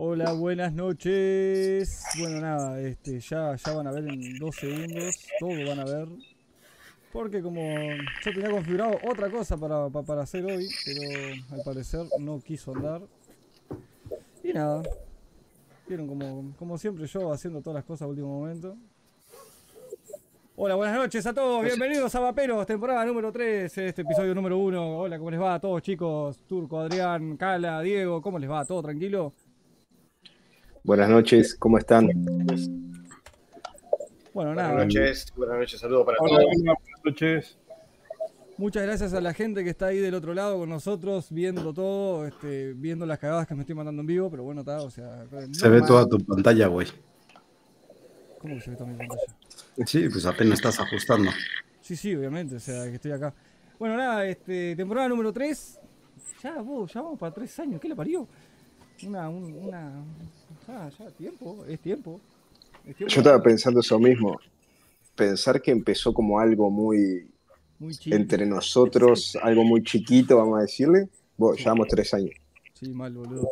Hola, buenas noches. Bueno, nada, este, ya, ya van a ver en dos segundos, todo van a ver. Porque como yo tenía configurado otra cosa para, pa- para hacer hoy, pero al parecer no quiso andar. Y nada, vieron como, como siempre yo haciendo todas las cosas a último momento. Hola, buenas noches a todos, bienvenidos a Vaperos, temporada número 3, este episodio número 1. Hola, ¿cómo les va a todos chicos? Turco, Adrián, Cala, Diego, ¿cómo les va? ¿Todo tranquilo? Buenas noches, ¿cómo están? Bueno, Buenas nada, noches, buenas noches, saludos para Hola, todos. buenas noches. muchas gracias a la gente que está ahí del otro lado con nosotros, viendo todo, este, viendo las cagadas que me estoy mandando en vivo, pero bueno, está, o sea... Se ve toda tu pantalla, güey. ¿Cómo que se ve toda mi pantalla? Sí, pues apenas estás ajustando. Sí, sí, obviamente, o sea, que estoy acá. Bueno, nada, este, temporada número 3. Ya, vos, ya vamos para 3 años, ¿qué le parió? Una, un- una... Ya, ya, tiempo, es tiempo. Es tiempo Yo estaba pensando eso mismo. Pensar que empezó como algo muy muy entre nosotros, algo muy chiquito, vamos a decirle. Bueno, llevamos tres años. Sí, mal, boludo.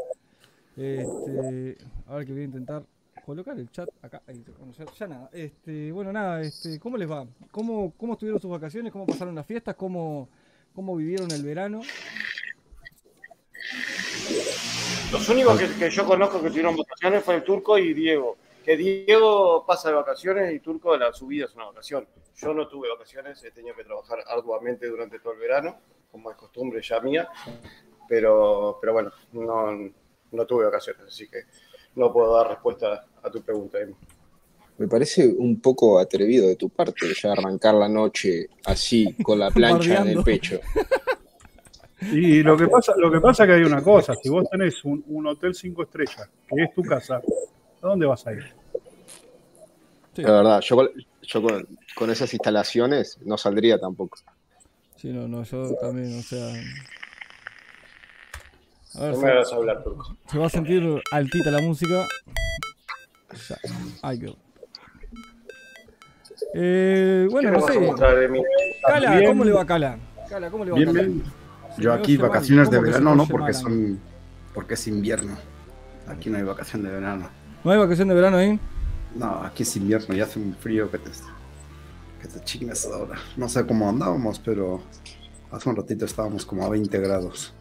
Este, a ver que voy a intentar colocar el chat acá. Ahí, bueno, ya, ya nada. Este, bueno, nada, este, ¿cómo les va? ¿Cómo, ¿Cómo estuvieron sus vacaciones? ¿Cómo pasaron las fiestas? ¿Cómo, cómo vivieron el verano? Los únicos que, que yo conozco que tuvieron vacaciones fue el Turco y Diego. Que Diego pasa de vacaciones y Turco de la subida es una vacación. Yo no tuve vacaciones, he tenido que trabajar arduamente durante todo el verano, como es costumbre ya mía. Pero, pero bueno, no, no tuve vacaciones, así que no puedo dar respuesta a tu pregunta. Emma. Me parece un poco atrevido de tu parte ya arrancar la noche así, con la plancha en el pecho. Y lo que pasa, lo que pasa es que hay una cosa, si vos tenés un, un hotel cinco estrellas, que es tu casa, ¿a dónde vas a ir? Sí, La verdad, yo, con- yo con, con esas instalaciones no saldría tampoco. sí, no, no, yo también, o sea. A ver, No se, me hagas hablar, Turco. se va a sentir altita la música. Ya, ahí quedó. Eh, bueno, no ¿Qué sé. Cala. ¿cómo le va a Cala? Cala, ¿cómo le va a Bien, Cala? Yo aquí vacaciones de ¿Cómo que se verano no, porque son porque es invierno. Aquí no hay vacación de verano. ¿No hay vacación de verano ahí? No, aquí es invierno y hace un frío que te que te chingas ahora. No sé cómo andábamos, pero hace un ratito estábamos como a 20 grados.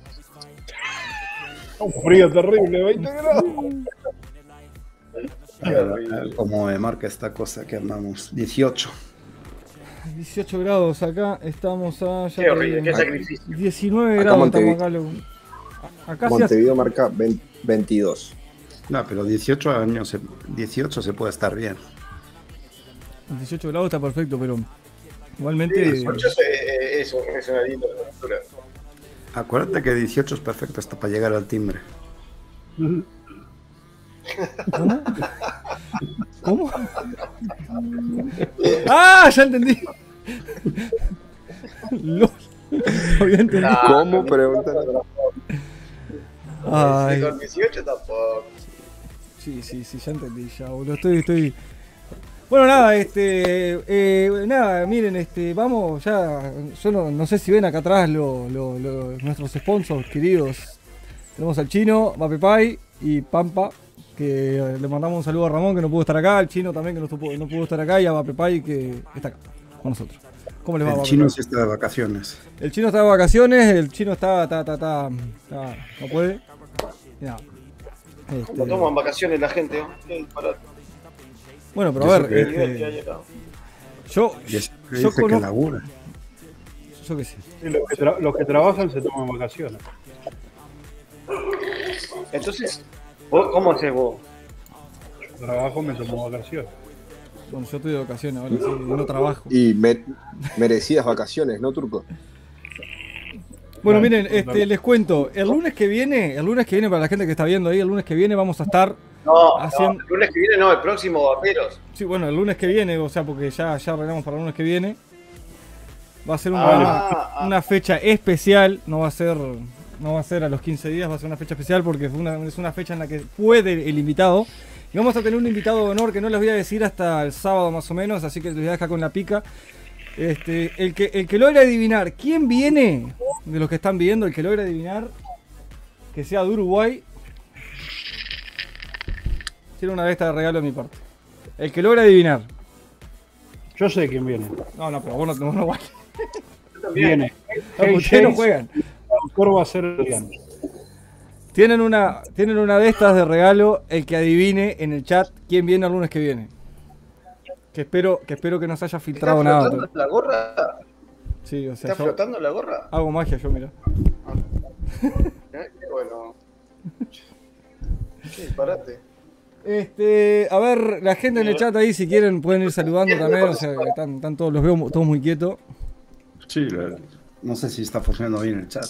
Un frío terrible, 20 grados. A ver, me marca esta cosa que andamos. 18. 18 grados acá, estamos a. ya Qué horrible, qué sacrificio. 19 Acá grados Montevi- estamos acá. Acá sí hace- Montevideo marca 20 22. No, pero 18 años, se- 18 se puede estar bien. 18 grados está perfecto, pero igualmente. 18 es, eh, es, es una linda temperatura. Acuérdate que 18 es perfecto hasta para llegar al timbre. ¿Cómo? ¿Cómo? ¡Ah! Ya entendí. LOL. Había entendido. Ah, ¿Cómo? no, Preguntan. Ay. Con 18 tampoco. Sí, sí, sí, ya entendí, ya, boludo. Estoy, estoy. Bueno, nada, este. eh, nada, miren, este, vamos, ya. Yo no, no sé si ven acá atrás lo- lo- lo- nuestros sponsors queridos. Tenemos al chino, Vapepai y Pampa. Que le mandamos un saludo a Ramón que no pudo estar acá, al chino también que no, no pudo estar acá y a Vapepai que está acá con nosotros. ¿Cómo les va, El chino sí está de vacaciones. El chino está de vacaciones, el chino está, está, está, está, está- no puede. Y nada. Este, ¿Cómo toman vacaciones la gente? bueno, pero Yo a ver, que- este, yo, que yo dice que conozco, labura. yo qué sé. Los, que tra- los que trabajan se toman vacaciones. Entonces, ¿vos ¿cómo haces vos? Yo trabajo, me tomo vacaciones. Bueno, yo estoy de vacaciones ahora, sí, no trabajo. Y me- merecidas vacaciones, ¿no, Turco? Bueno, miren, este, les cuento, el lunes que viene, el lunes que viene, para la gente que está viendo ahí, el lunes que viene vamos a estar, No, no, el lunes que viene no, el próximo Vaperos. sí, bueno, el lunes que viene, o sea, porque ya, ya arreglamos para el lunes que viene. Va a ser una, Ah, ah. una fecha especial, no va a ser, no va a ser a los 15 días, va a ser una fecha especial porque es una, es una fecha en la que puede el invitado. Y vamos a tener un invitado de honor que no les voy a decir hasta el sábado más o menos, así que les voy a dejar con la pica. Este, el que, el que logre adivinar quién viene de los que están viendo, el que logre adivinar que sea de Uruguay, Tiene una de estas de regalo de mi parte. El que logra adivinar. Yo sé quién viene. No, no, pero vos no, vos no vale. Viene. No, ustedes no juegan. el va a ser Adrián. Tienen una, tienen una de estas de regalo. El que adivine en el chat quién viene el lunes que viene. Que espero que, espero que no se haya ¿Está filtrado nada. flotando la gorra? Sí, o sea, ¿Está flotando la gorra? hago magia yo, mira. Eh, qué bueno. Sí, parate. Este, a ver, la gente en el chat ahí, si quieren, pueden ir saludando también. O sea, que están, están todos, los veo todos muy quietos. Sí, la- no sé si está funcionando bien el chat.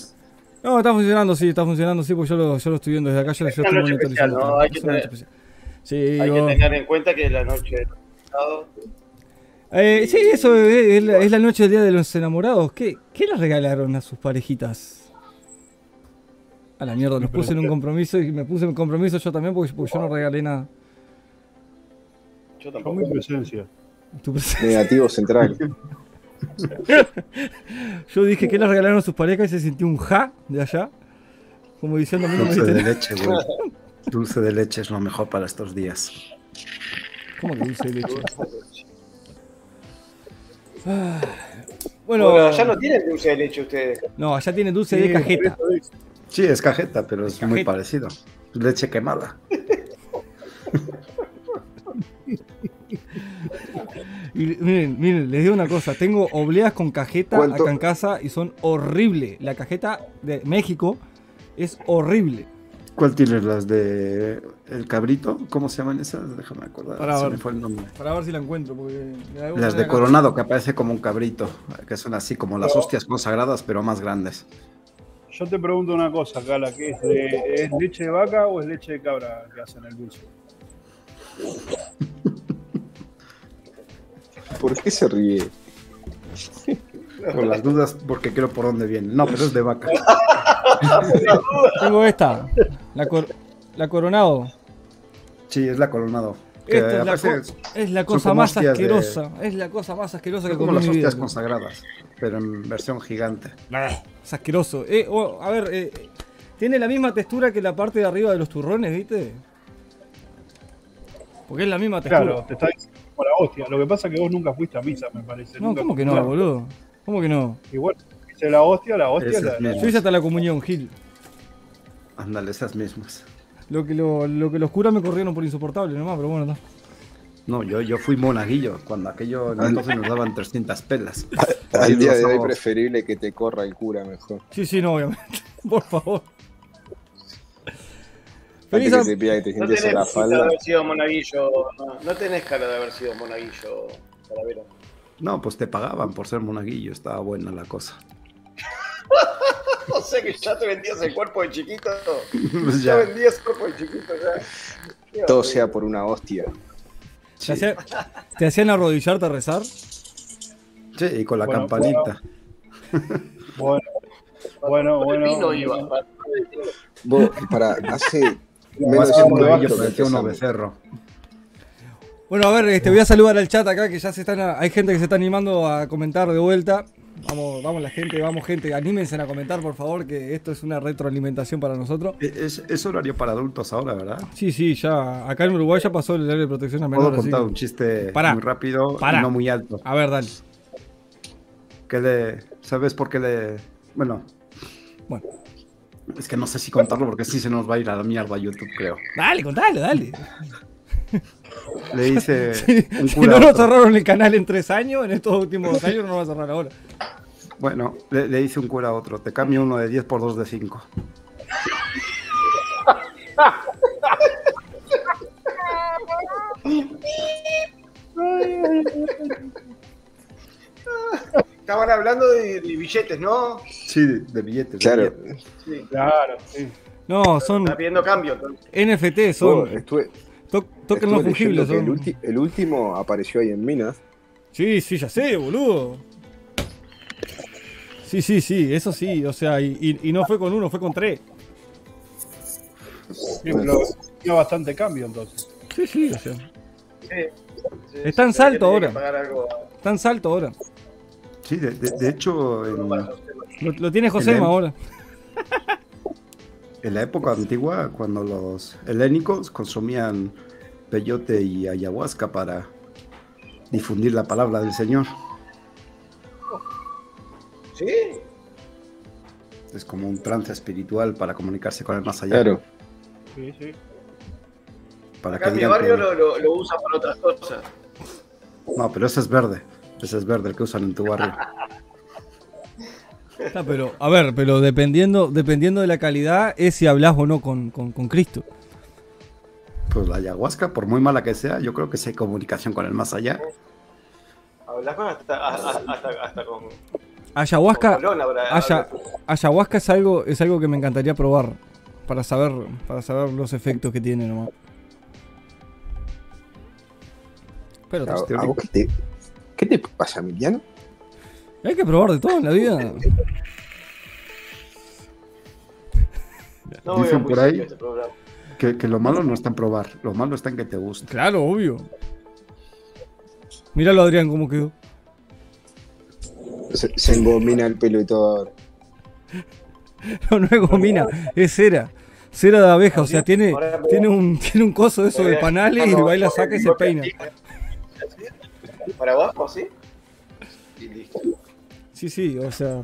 No, está funcionando, sí, está funcionando, sí, porque yo lo, yo lo estoy viendo desde acá. Yo, yo Es estoy monitorizando. especial, ¿no? Hay que tener- especial. Sí, Hay digo- que tener en cuenta que la noche del pasado Eh, sí, eso es, es la, es la noche del día de los enamorados. ¿Qué, ¿Qué le regalaron a sus parejitas? A la mierda, los puse en un compromiso y me puse en compromiso yo también porque, porque yo no regalé nada. Yo Con tampoco. mi presencia. Tu presencia. Negativo central. Yo dije que le regalaron a sus parejas y se sintió un ja de allá. Como diciendo, no Dulce de leche, güey. Dulce de leche es lo mejor para estos días. ¿Cómo que dulce de leche? Ah, Bueno, Bueno, ya no tienen dulce de leche ustedes. no, allá tiene dulce de cajeta. Sí, es cajeta, pero es muy Cajeta. parecido. Leche quemada. Y miren, miren, les digo una cosa, tengo obleas con cajeta ¿Cuánto? acá en casa y son horrible. La cajeta de México es horrible. ¿Cuál tienes? ¿Las de el cabrito? ¿Cómo se llaman esas? Déjame acordar. Para se ver. me fue el nombre. Para ver si la encuentro. Porque la debo Las de coronado, que aparece como un cabrito. Que son así como las hostias consagradas, pero más grandes. Yo te pregunto una cosa, Cala, ¿qué es, de, ¿es leche de vaca o es leche de cabra que hacen el dulce? ¿Por qué se ríe? Por las dudas, porque creo por dónde viene. No, pero es de vaca. Tengo esta, la, cor- la coronado. Sí, es la coronado. Que Esta es la, es la cosa más de- asquerosa. Es la cosa más asquerosa que como las vida. hostias consagradas, pero en versión gigante. Es asqueroso. Eh, oh, a ver, eh, tiene la misma textura que la parte de arriba de los turrones, ¿viste? Porque es la misma textura. Claro, te está diciendo como la hostia. Lo que pasa es que vos nunca fuiste a misa, me parece. no, nunca ¿cómo que no, boludo? ¿Cómo que no? Igual, dice la hostia, la hostia. Esas La, la-. Yo hice hasta la comunión, Gil. Ándale, esas mismas. Lo que, lo, lo que los curas me corrieron por insoportable nomás, pero bueno, no. No, yo, yo fui monaguillo, cuando aquello entonces nos daban 300 pelas. Al día de hoy preferible que te corra el cura mejor. Sí, sí, no, obviamente. Por favor. Antes que te pida que te No tenés en la pinta de falda. haber sido monaguillo. No, no tenés cara de haber sido monaguillo, Calavera. No, pues te pagaban por ser monaguillo, estaba buena la cosa. O sea que ya te vendías el cuerpo de chiquito. Pues Ya ya. vendías el cuerpo de chiquito ya. Todo sea por una hostia. ¿Te, hacía- te hacían arrodillarte a rezar? Sí, y con la Bueno, campanita. Bueno, bueno, Con el bueno. vino iba. Vos, para, hace menos parecía uno becerro. Bueno, a ver, este, voy a saludar al chat acá, que ya se están, hay gente que se está animando a comentar de vuelta. Vamos, vamos la gente, vamos gente, anímense a comentar, por favor, que esto es una retroalimentación para nosotros. Es, es horario para adultos ahora, ¿verdad? Sí, sí, ya, acá en Uruguay ya pasó el área de protección a Puedo menores. así contar que- un chiste Pará, muy rápido pará. y no muy alto. A ver, dale. Que le, ¿Sabes por qué le...? Bueno, Bueno, es que no sé si contarlo porque sí se nos va a ir a la mierda YouTube, creo. dale, contale, dale. Le dice un Si no nos cerraron el canal en tres años, en estos últimos dos años no nos va a cerrar ahora. Bueno, le, le dice un cura a otro, te cambio uno de 10 por dos de 5. Estaban hablando de, de billetes, ¿no? Sí, de, de billetes. Claro. billetes. Sí. Claro, sí. No, son Está pidiendo cambio. entonces. NFT, son estuve, to- token estuve no leyendo fungibles. el, Son... ulti- el último apareció ahí en Minas. Sí, sí, ya sé, boludo. Sí, sí, sí, eso sí, o sea, y, y- y no fue con uno, fue con tres. Sí, pero tiene bastante cambio entonces. Sí, sí, o sea, Sí, sí, Está en salto ahora. que pagar algo está en salto ahora. Sí, de, de- de hecho, en, Lo, lo tiene Josema El- ahora. en la época antigua, cuando los helénicos consumían peyote y ayahuasca para difundir la palabra del Señor. ¿Sí? Es como un trance espiritual para comunicarse con el más allá. Claro. Sí, sí. Para Acá que mi barrio que- lo, lo, lo usan para otras cosas. No, pero ese es verde. Ese es verde el que usan en tu barrio. Ah, pero, a ver, pero dependiendo, dependiendo de la calidad, es si hablas o no con, con- con Cristo. Pues la ayahuasca, por muy mala que sea, yo creo que sí hay comunicación con el más allá. Hablas con hasta, hasta, hasta, hasta con, con Ayahuasca, habrá- ayahuasca es algo, es algo que me encantaría probar para saber, para saber los efectos que tiene nomás. Pero ¿A, a vos te, qué te pasa, Emiliano? hay que probar de todo en la vida. No Dicen por ahí. serio este. Que, que lo malo no está en probar, lo malo está en que te guste. Claro, obvio. Míralo Adrián cómo quedó. Se, se engomina el pelo y todo ahora. No, no es gomina, es cera. Cera de abeja, o sea, tiene, tiene un, tiene un coso de eso de panales y Ah, va y la saca y se peina. ¿Para abajo, sí? Y listo. Sí, sí, o sea.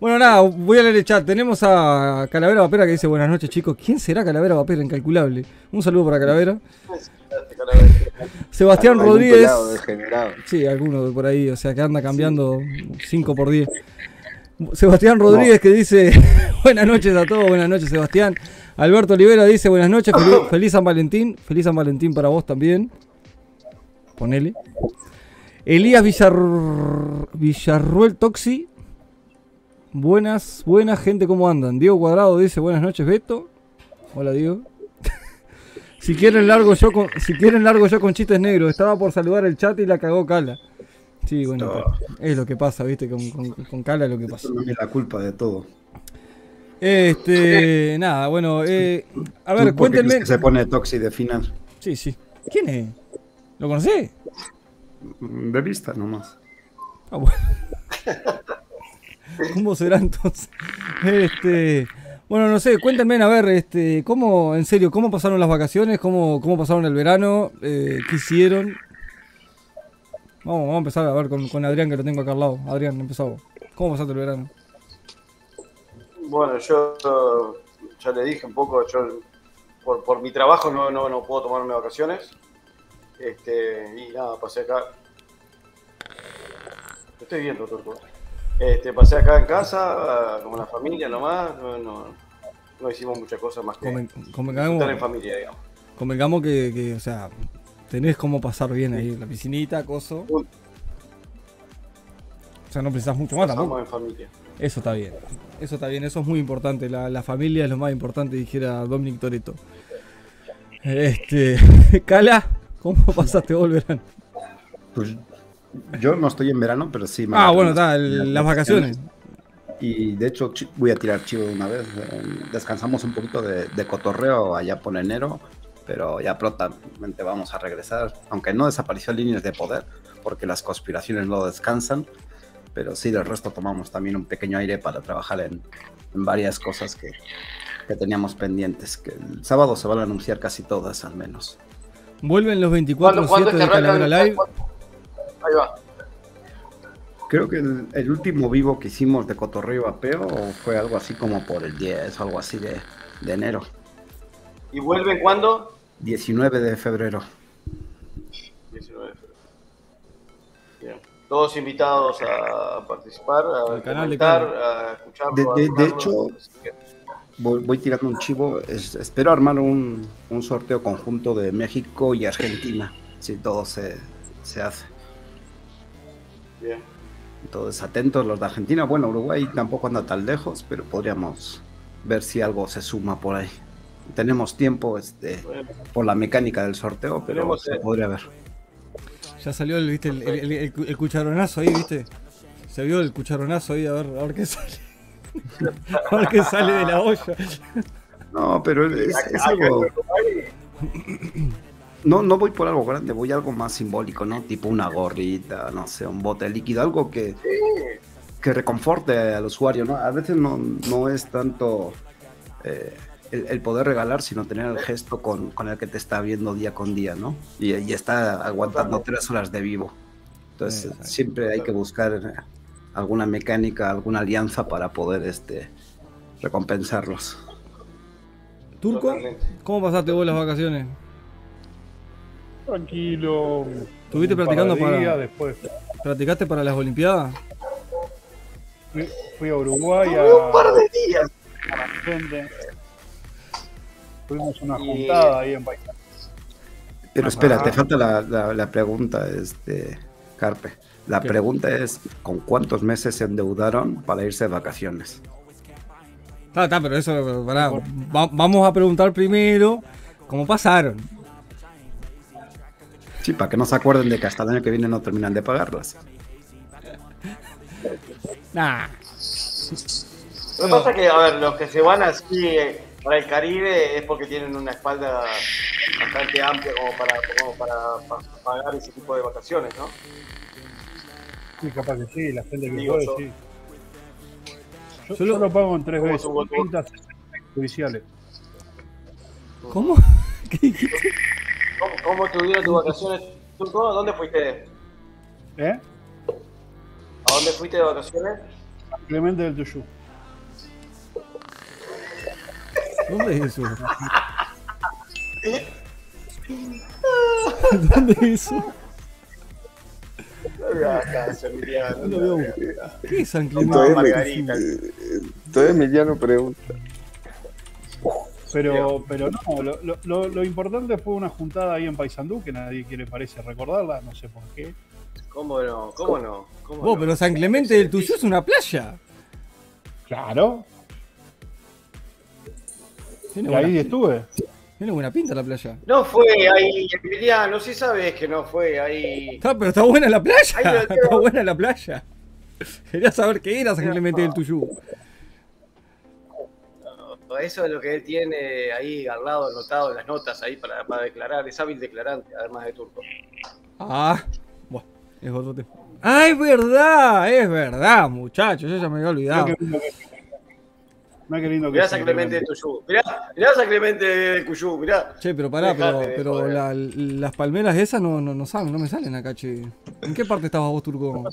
Bueno, nada, voy a leer el chat. Tenemos a Calavera Vapera que dice buenas noches, chicos. ¿Quién será Calavera Vapera? Incalculable. Un saludo para Calavera. Sebastián Algún Rodríguez. Sí, alguno de por ahí, o sea, que anda cambiando 5 por 10. Sebastián Rodríguez que dice buenas noches a todos, buenas noches Sebastián. Alberto Olivera dice buenas noches, feliz, feliz San Valentín, feliz San Valentín para vos también. Ponele. Elías Villar... Villarruel Toxi. Buenas, buenas gente, ¿cómo andan? Diego Cuadrado dice buenas noches Beto. Hola Diego. si quieren largo yo con, si quieren largo yo con chistes negros. Estaba por saludar el chat y la cagó Cala. Sí, bueno, No. es lo que pasa, viste, con, con, con Cala es lo que pasa. Es la culpa de todo. Este, nada, bueno, eh, a ver, ¿Tú por qué crees cuéntenme. que se pone Toxi de final? Sí, sí. ¿Quién es? ¿Lo conocés? De vista nomás. Ah, bueno. ¿Cómo será entonces? Este, bueno, no sé, cuéntenme, a ver, este, cómo, en serio, cómo pasaron las vacaciones, cómo, cómo pasaron el verano, eh, qué hicieron. Vamos, vamos a empezar a ver con, con Adrián, que lo tengo acá al lado. Adrián, empezamos. ¿Cómo pasaste el verano? Bueno, yo ya le dije un poco, yo por, por mi trabajo no, no, no puedo tomarme vacaciones. Este, y nada, pasé acá. Estoy viendo, Turco. Este, pasé acá en casa, ah, con la familia nomás. No, no, no hicimos muchas cosas más que Conven- estar en Convengamos, familia, digamos. convengamos que, que, o sea, tenés cómo pasar bien ahí, la piscinita, coso. O sea, no precisás mucho más tampoco. En familia. Eso está bien. Eso está bien, eso es muy importante. La, la familia es lo más importante, dijera Dominic Toretto. Este. Cala, ¿cómo pasaste vos el verano? Pues yo no estoy en verano, pero sí. me Ah, bueno, está, el- las vacaciones. Y de hecho voy a tirar chivo de una vez. Descansamos un poquito de, de cotorreo allá por enero, pero ya prontamente vamos a regresar. Aunque no desapareció líneas de poder, porque las conspiraciones no descansan. Pero sí, del resto tomamos también un pequeño aire para trabajar en, en varias cosas que, que teníamos pendientes. Que el sábado se van a anunciar casi todas, al menos. Vuelven los ¿Cuándo- cuándo 24-7 es de Calavera el- Live. Ahí va. Creo que el, el último vivo que hicimos de Cotorreo Apeo fue algo así como por el 10 o algo así de, de enero. ¿Y vuelven cuándo? 19 de febrero. 19 de febrero. Bien. Todos invitados a participar, a Al canal de comentar, a escucharlo. De- a de- de hecho- así que- Voy, voy tirando un chivo. Es- espero armar un, un sorteo conjunto de México y Argentina. Si todo se, se hace. Bien. Entonces, atentos los de Argentina. Bueno, Uruguay tampoco anda tan lejos, pero podríamos ver si algo se suma por ahí. Tenemos tiempo este, Bueno, por la mecánica del sorteo, pero Tenemos, se eh, podría ver. Ya salió el, ¿viste? El, el- el- el cucharonazo ahí, ¿viste? Se vio el cucharonazo ahí, a ver, a ver qué sale. qué sale de la olla. No, pero es, es algo. No, no voy por algo grande, voy a algo más simbólico, ¿no? Tipo una gorrita, no sé, un bote líquido, algo que, que reconforte al usuario, ¿no? A veces no, no es tanto eh, el, el poder regalar, sino tener el gesto con, con el que te está viendo día con día, ¿no? Y, y está aguantando tres horas de vivo. Entonces, Exacto. siempre hay que buscar alguna mecánica, alguna alianza para poder este, recompensarlos. Turco, Totalmente. ¿cómo pasaste vos las vacaciones? Tranquilo. ¿Estuviste practicando para- días, Después ¿Practicaste para las Olimpiadas? fui, fui a Uruguay Un par a, de días. a la gente. Tuvimos una Y- juntada ahí en Paisano. Pero espera, Ajá. te falta la, la- la pregunta, este, Carpe. La pregunta es, ¿con cuántos meses se endeudaron para irse de vacaciones? Está, está, pero eso, pará, va- vamos a preguntar primero cómo pasaron. Sí, para que no se acuerden de que hasta el año que viene no terminan de pagarlas. Nah. Lo que pasa es que, a ver, los que se van así eh, para el Caribe es porque tienen una espalda bastante amplia como para, como para pa- pagar ese tipo de vacaciones, ¿no? Sí, capaz que sí, la gente que Digo puede, yo. sí. Yo, Yo lo- yo lo pago en tres ¿Cómo veces, 30 judiciales. ¿Cómo? ¿Qué dijiste? ¿Cómo, cómo estuvieron tus vacaciones, Turco? ¿Dónde fuiste? ¿Eh? ¿A dónde fuiste de vacaciones? Clemente del Tuyú. ¿Dónde es eso? ¿Dónde es eso? ¿Qué es San Clemente? Todavía, Margarita. me, todavía Emiliano pregunta. Pero, pero no, lo, lo- lo, lo importante fue una juntada ahí en Paysandú, que nadie quiere, parece, recordarla, no sé por qué. ¿Cómo no? ¿Cómo no? ¿Cómo Vos, no? pero San Clemente del Tuyo es una playa. Claro, Tiene y ahí estuve. Tiene buena pinta la playa. No fue ahí, Emiliano, sí sabes que no fue ahí. Está, pero está buena la playa. Ahí Está buena la playa. Quería saber qué era San Clemente del Tuyú. Eso es lo que él tiene ahí al lado, anotado en las notas ahí para, para declarar. Es hábil declarante, además de turco. Ah, bueno, es otro tema. Ah, es verdad, es verdad, muchachos. Yo ya me había olvidado. Mirá qué lindo que- mirá qué lindo que Mirá es San San Clemente de Tuyú. Mirá, mirá San Clemente de Cuyú, mirá. Che, pero pará, pero, Dejate de pero joder. la- las palmeras esas no, no, no salen, no me salen acá, che. ¿En qué parte estabas vos, Turco?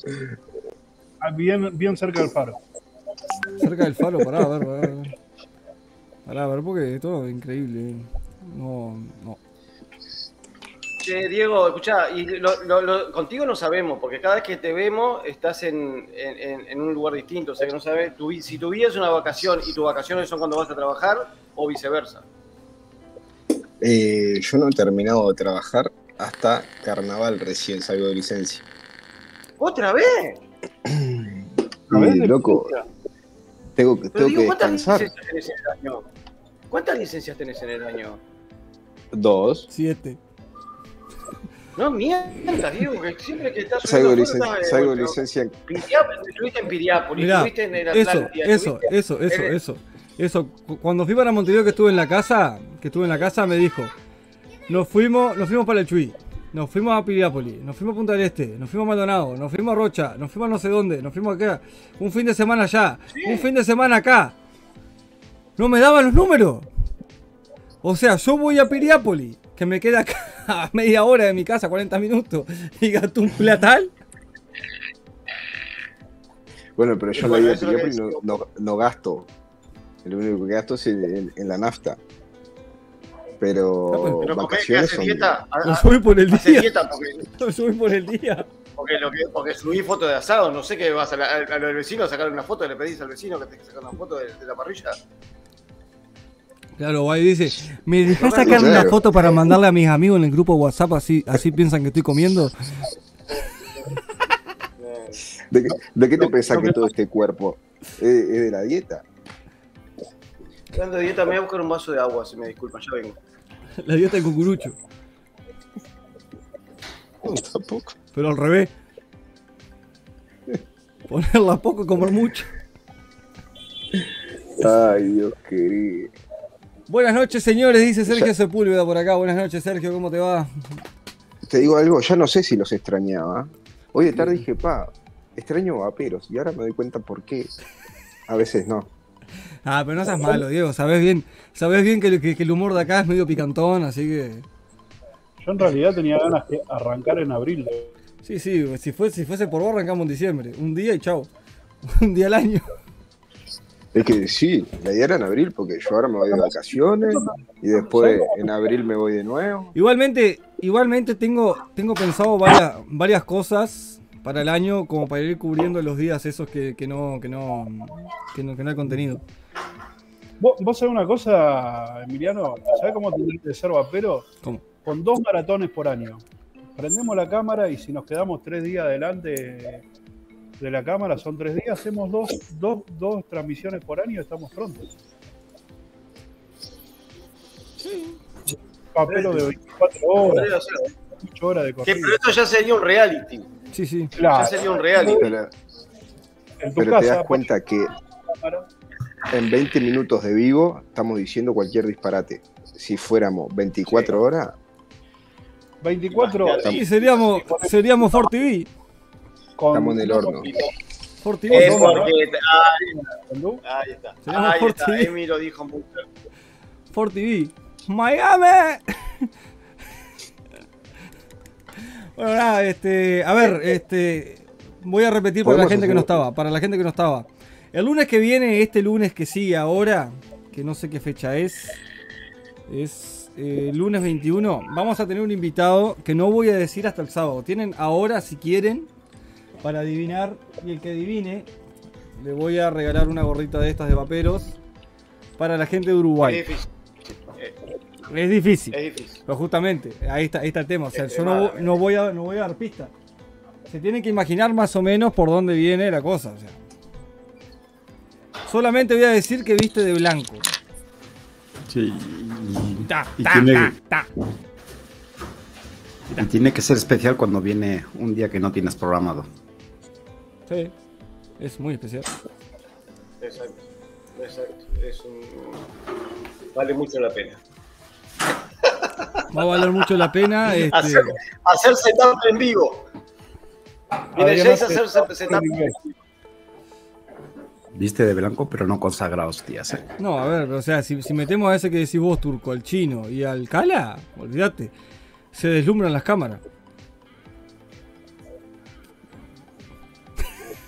Ah, Bien, bien cerca del faro. Cerca del faro, pará, a ver, pará, a ver. Pará, a ver, porque esto es increíble. No, no. Che, Diego, escuchá, y lo- lo- lo- contigo no sabemos, porque cada vez que te vemos estás en, en- en- en un lugar distinto. O sea que no sabes tu si tu vida es una vacación y tus vacaciones son cuando vas a trabajar o viceversa. Eh, yo no he terminado de trabajar hasta carnaval recién salgo de licencia. ¿Otra vez? De loco, licencia. tengo, que- Pero tengo digo, que ¿cuántas descansar. licencias tenés en el año? ¿Cuántas licencias tenés en el año? Dos. Siete. No mientas, Diego, que siempre que estás Salgo licencia, salgo licencia Piriápolis, estuviste en Piriápolis, Mirá, estuviste en el eso, Atlántida, eso, estuviste- eso, eso, eso. Eso, Cu- cuando fui para Montevideo que estuve en la casa, que estuve en la casa, me dijo, nos fuimos, nos fuimos para el Chuy, nos fuimos a Piriápolis, nos fuimos a Punta del Este, nos fuimos a Maldonado, nos fuimos a Rocha, nos fuimos a no sé dónde, nos fuimos acá, un fin de semana allá, un fin de semana acá. No me daban los números. O sea, yo voy a Piriápolis, que me queda acá a media hora de mi casa, 40 minutos, y gasto un platal. Bueno, pero yo en Bueno, la vida no, no, no gasto. Lo único que gasto es en, en- en la nafta. Pero, pues, Pero ¿por qué vacaciones haces son. dieta? Lo subí por el día. dieta porque, Lo subí por el día. porque, lo que, porque subí foto de asado, no sé qué vas a la- al vecino a sacar una foto, le pedís al vecino que te saque una foto de, de la parrilla. Claro, va y dice, ¿me Claro. sacar una foto para mandarle a mis amigos en el grupo WhatsApp así, así piensan que estoy comiendo? ¿De, qué- de qué te pensás que todo este cuerpo? ¿Es, es de la dieta? Hablando de dieta, me voy a buscar un vaso de agua, si me disculpan, ya vengo. La dieta de cucurucho. Tampoco. Pero al revés. Ponerla poco y comer mucho. Ay, Dios querido. Buenas noches, señores, dice Sergio Sepúlveda por acá. Buenas noches, Sergio, ¿cómo te va? Te digo algo, ya no sé si los extrañaba. Hoy de tarde dije, pa, extraño vaperos. Y ahora me doy cuenta por qué. A veces no. Ah, pero no seas malo, Diego. Sabes bien, sabes bien que, que- que el humor de acá es medio picantón, así que. Yo en realidad tenía ganas de arrancar en abril. Sí, sí, si, fue, si fuese por vos arrancamos en diciembre. Un día y chao. Un día al año. Es que sí, la idea era en abril, porque yo ahora me voy de vacaciones y después en abril me voy de nuevo. Igualmente, igualmente tengo, tengo pensado varias, varias cosas para el año como para ir cubriendo los días esos que, que no, que no, que no, que no hay contenido. ¿Vos, vos sabés una cosa, Emiliano? ¿Sabés cómo tener que ser vapero? ¿Cómo? Con dos maratones por año. Prendemos la cámara y si nos quedamos tres días adelante de la cámara, son tres días, hacemos dos, dos, dos transmisiones por año y estamos prontos. Papelo de 24 horas, Podría ser. 8 horas de Que, pero esto ya sería un reality. Sí, sí. Ya Claro, sería un reality. Pero, en tu pero te das cuenta que en 20 minutos de vivo estamos diciendo cualquier disparate. Si fuéramos 24 horas, 24 horas. Y seríamos, seríamos Fort TV. Con- estamos en el horno. Fort TV. Es porque. Ahí está. Ahí está. TV. Emi lo dijo mucho. Fort TV. Miami. Bueno, nada, este, a ver, este, voy a repetir para la gente que no estaba, para la gente que no estaba. El lunes que viene, este lunes que sigue ahora, que no sé qué fecha es, es eh, lunes 21, vamos a tener un invitado que no voy a decir hasta el sábado. Tienen ahora, si quieren, para adivinar, y el que adivine, le voy a regalar una gorrita de estas de vaperos para la gente de Uruguay. Es difícil. Es difícil. Es difícil. Pero justamente, ahí está, ahí está el tema. O sea, Es yo no, voy a, no voy a dar pista. Se tiene que imaginar más o menos por dónde viene la cosa. O sea. Solamente voy a decir que viste de blanco. Sí. Ta, Y ta, tiene- ta, ta. Y tiene que ser especial cuando viene un día que no tienes programado. Sí, es muy especial. Exacto. Exacto. Es un... Vale mucho la pena. Va a valer mucho la pena. Este, Hacer, hacer setup en vivo. Viene Además, Jace a hacer setup en vivo. Viste de blanco, pero no consagra hostias. ¿eh? no, a ver, o sea, si, si metemos a ese que decís vos, turco, al chino y al cala, olvídate. Se deslumbran las cámaras.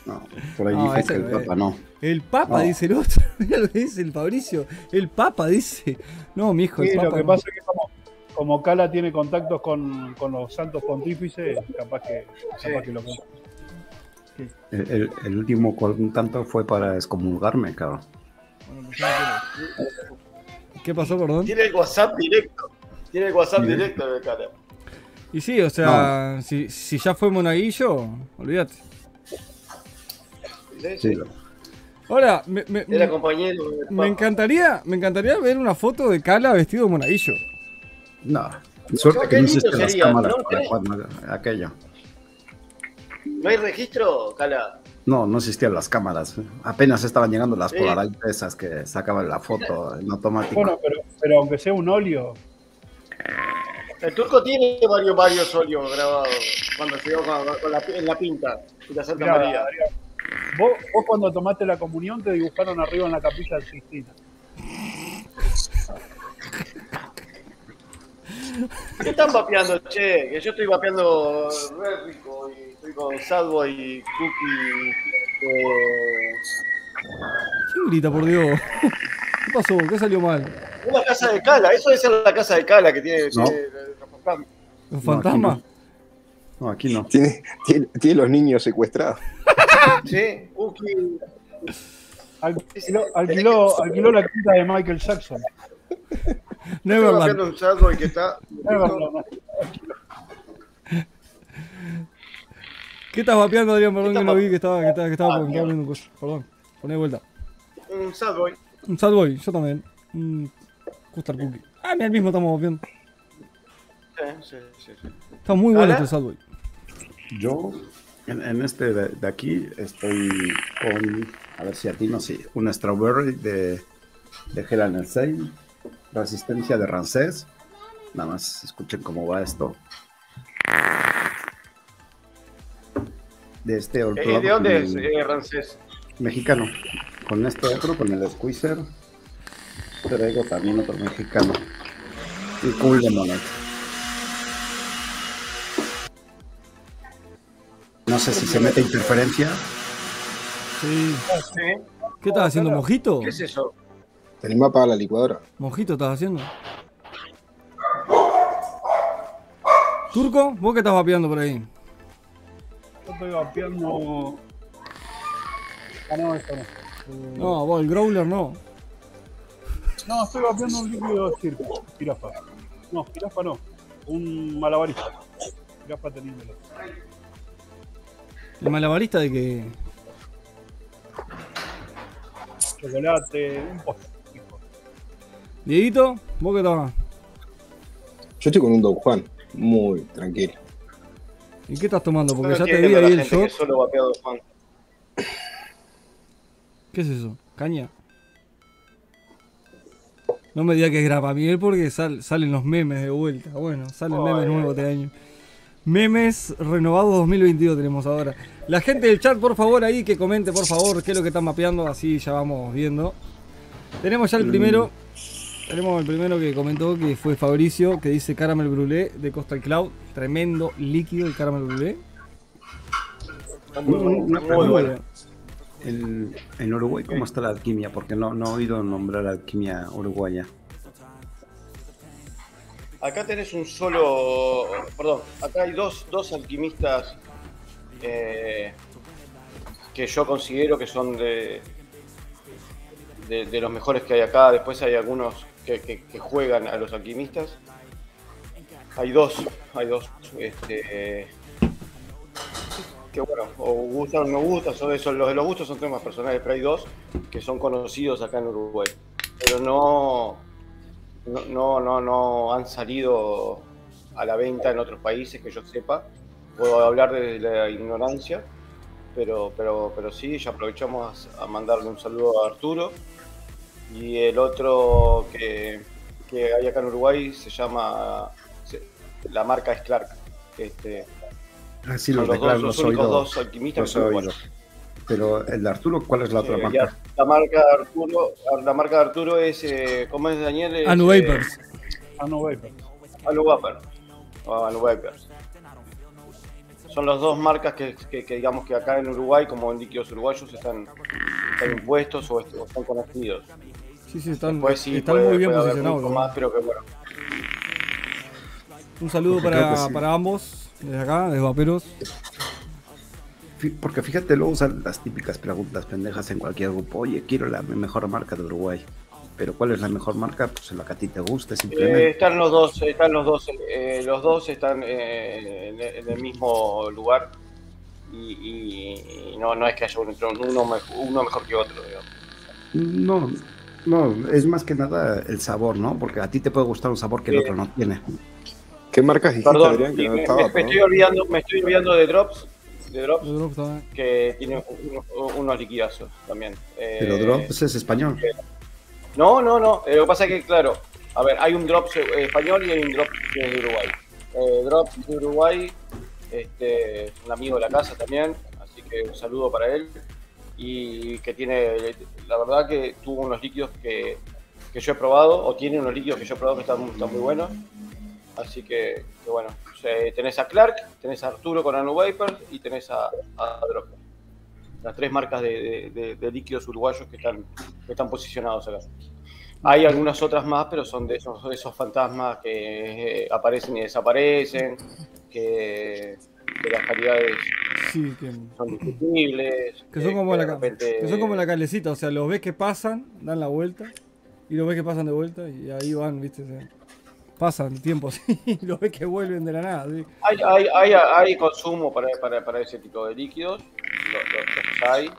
No, por ahí No, dice que el. Papa no. El Papa, No. dice el otro. Mira lo que dice el Fabricio. El Papa dice. No, mi hijo, el Sí, Papa. lo que no. pasa es que como, como Cala tiene contactos con, con los santos pontífices, capaz que, capaz que lo El, el- el último contacto fue para excomulgarme, cabrón. Bueno, pues. ¿Qué pasó, perdón? Tiene el WhatsApp directo. Tiene el WhatsApp directo de cara. Y sí, o sea, si, si ya fue monaguillo, olvídate. Sí. Ahora, me, me- Era me- compañero del me Papa. encantaría, me encantaría ver una foto de Cala vestido de monaguillo. No. Suerte No, que qué no lindo existen las sería, cámaras ¿no para cuando aquello. ¿No hay registro, Cala? No, no existían las cámaras. Apenas estaban llegando las Sí. Polaroid esas que sacaban la foto en automático. Bueno, pero, pero aunque sea un óleo, El turco tiene varios, varios óleos grabados cuando llegó con, con la, en la pinta y la Santa mirá, María. Adrián, vos, vos cuando tomaste la comunión te dibujaron arriba en la capilla de Sistina. ¿Qué están vapeando, che? Que yo estoy vapeando re rico y estoy con Sadboy y Cookie. eh, ¿Quién grita, por Dios? ¿Qué pasó? ¿Qué salió mal? una casa de Cala, eso debe ser la casa de Cala que tiene. No. tiene los fantasmas. ¿Un No, fantasma? No, aquí no. tiene, tiene, tiene los niños secuestrados. Sí, Cookie. Alquiló, alquiló, alquiló la quinta de Michael Jackson. Estoy Neverland. un Sadboy que está. Neverland. ¿Qué estás vapeando, Adrián? Perdón ¿Qué que no vi que estaba, que estaba, que estaba, Ah, estaba viendo. Perdón. Poné de vuelta. Un Sadboy. Un sad boy, yo también. Un Custard Cookie. Ah, mira, el mismo estamos vapeando. Sí, sí, sí, sí. Está muy bueno este sad boy. Yo, en, en este de, de aquí, estoy con, a ver si atino, sí, un strawberry de, de Hell and el 6, resistencia de Rancés. Nada más escuchen cómo va esto. De este otro Eh, ¿De lado, dónde es, eh, Rancés? Mexicano. con este otro, con el Squeezer, traigo también otro mexicano. Y cool de Monet. No sé si se mete interferencia. Sí. ¿Qué estás haciendo, mojito? ¿Qué es eso? Tenemos para la licuadora. Mojito estás haciendo. Turco, ¿vos qué estás vapeando por ahí? Yo estoy vapeando. Ah, no, esto no. No, vos, el growler no. No, estoy vapeando un líquido de circo. Jirafa. No, jirafa no. Un malabarista. Jirafa teniéndolo. El malabarista de que. Chocolate, un postre. Dieguito, ¿vos qué estás? Yo estoy con un Don Juan, muy tranquilo. ¿Y qué estás tomando? Porque No ya te vi ahí el shot. solo vapeado Juan. ¿Qué es eso? ¿Caña? No me digas que es grapa Miguel porque sal- salen los memes de vuelta. Bueno, salen memes nuevos este año. Memes renovados 2022 tenemos ahora. La gente del chat, por favor, ahí que comente, por favor, qué es lo que están mapeando, así ya vamos viendo. Tenemos ya el primero. Tenemos el primero que comentó que fue Fabricio, que dice Caramel Brûlé de Coastal Cloud. Tremendo líquido el Caramel Brûlé. Una pregunta. en Uruguay, ¿cómo está la alquimia? Porque no, no he oído nombrar alquimia uruguaya. Acá tenés un solo. Perdón, acá hay dos, dos alquimistas eh, que yo considero que son de, de, los mejores que hay acá. Después hay algunos que, juegan a los alquimistas. Hay dos, hay dos. Este, que bueno, o gustan o no gustan, son esos, los de los gustos son temas personales, pero hay dos que son conocidos acá en Uruguay. Pero no, no, no, no, no han salido a la venta en otros países que yo sepa. Puedo hablar desde la ignorancia, pero, pero, pero sí, ya aprovechamos a mandarle un saludo a Arturo. Y el otro que, que hay acá en Uruguay se llama, se- la marca es Clark. Este, Así son los dos, los únicos dos alquimistas los que. Pero el de Arturo, ¿cuál es la otra Eh, marca? la marca de Arturo, la marca de Arturo es, eh, ¿cómo es Daniel? Es, Anu eh, Vapers. No, Vapor. Anu Vapor. O Anu Vapers. Son las dos marcas que, que- que digamos que acá en Uruguay, como en líquidos uruguayos, están, están impuestos o, est- o están conocidos. Sí, sí, están, Después sí están puede- muy bien posicionados. mucho ¿no? más, pero que bueno. Un saludo para, que sí. para ambos, desde acá, desde Vaperos. Porque fíjate, luego usan las típicas preguntas pendejas en cualquier grupo. Oye, quiero la mejor marca de Uruguay. Pero ¿cuál es la mejor marca? Pues la que a ti te guste, Eh, simplemente. están los dos, están los dos, eh, los dos están eh, en, en el mismo lugar y, y- y no, no es que haya uno, uno, uno mejor que otro. digamos. No, no, es más que nada el sabor, ¿no? Porque a ti te puede gustar un sabor que el otro no tiene. ¿Qué marcas dijiste, Perdón, Adrián, que y no me, estaba? estoy olvidando, me estoy olvidando de Drops, de Drops que tiene uno- unos liquidazos también. Eh, Pero Drops es español. No, no, no. eh, lo que pasa es que, claro, a ver, hay un Drops eh, español y hay un Drops que es de Uruguay. Eh, Drops de Uruguay, este, un amigo de la casa también, así que un saludo para él. Y que tiene, la verdad que tuvo unos líquidos que, que yo he probado, o tiene unos líquidos que yo he probado que están, están muy buenos. Así que, que bueno, eh, tenés a Clark, tenés a Arturo con Anu Vapers y tenés a, a Drops. Las tres marcas de, de- de- de líquidos uruguayos que están, que están posicionados acá. Hay algunas otras más, pero son de esos, de esos fantasmas que eh, aparecen y desaparecen, que, que las calidades Sí, que, son discutibles. que son eh, como de la, repente- que son como la calecita, o sea, los ves que pasan, dan la vuelta, y los ves que pasan de vuelta, y ahí van, viste, se- pasan el tiempo así, y los ves que vuelven de la nada, ¿sí? Hay, hay, hay, hay consumo para, para, para ese tipo de líquidos, los, los- los hay.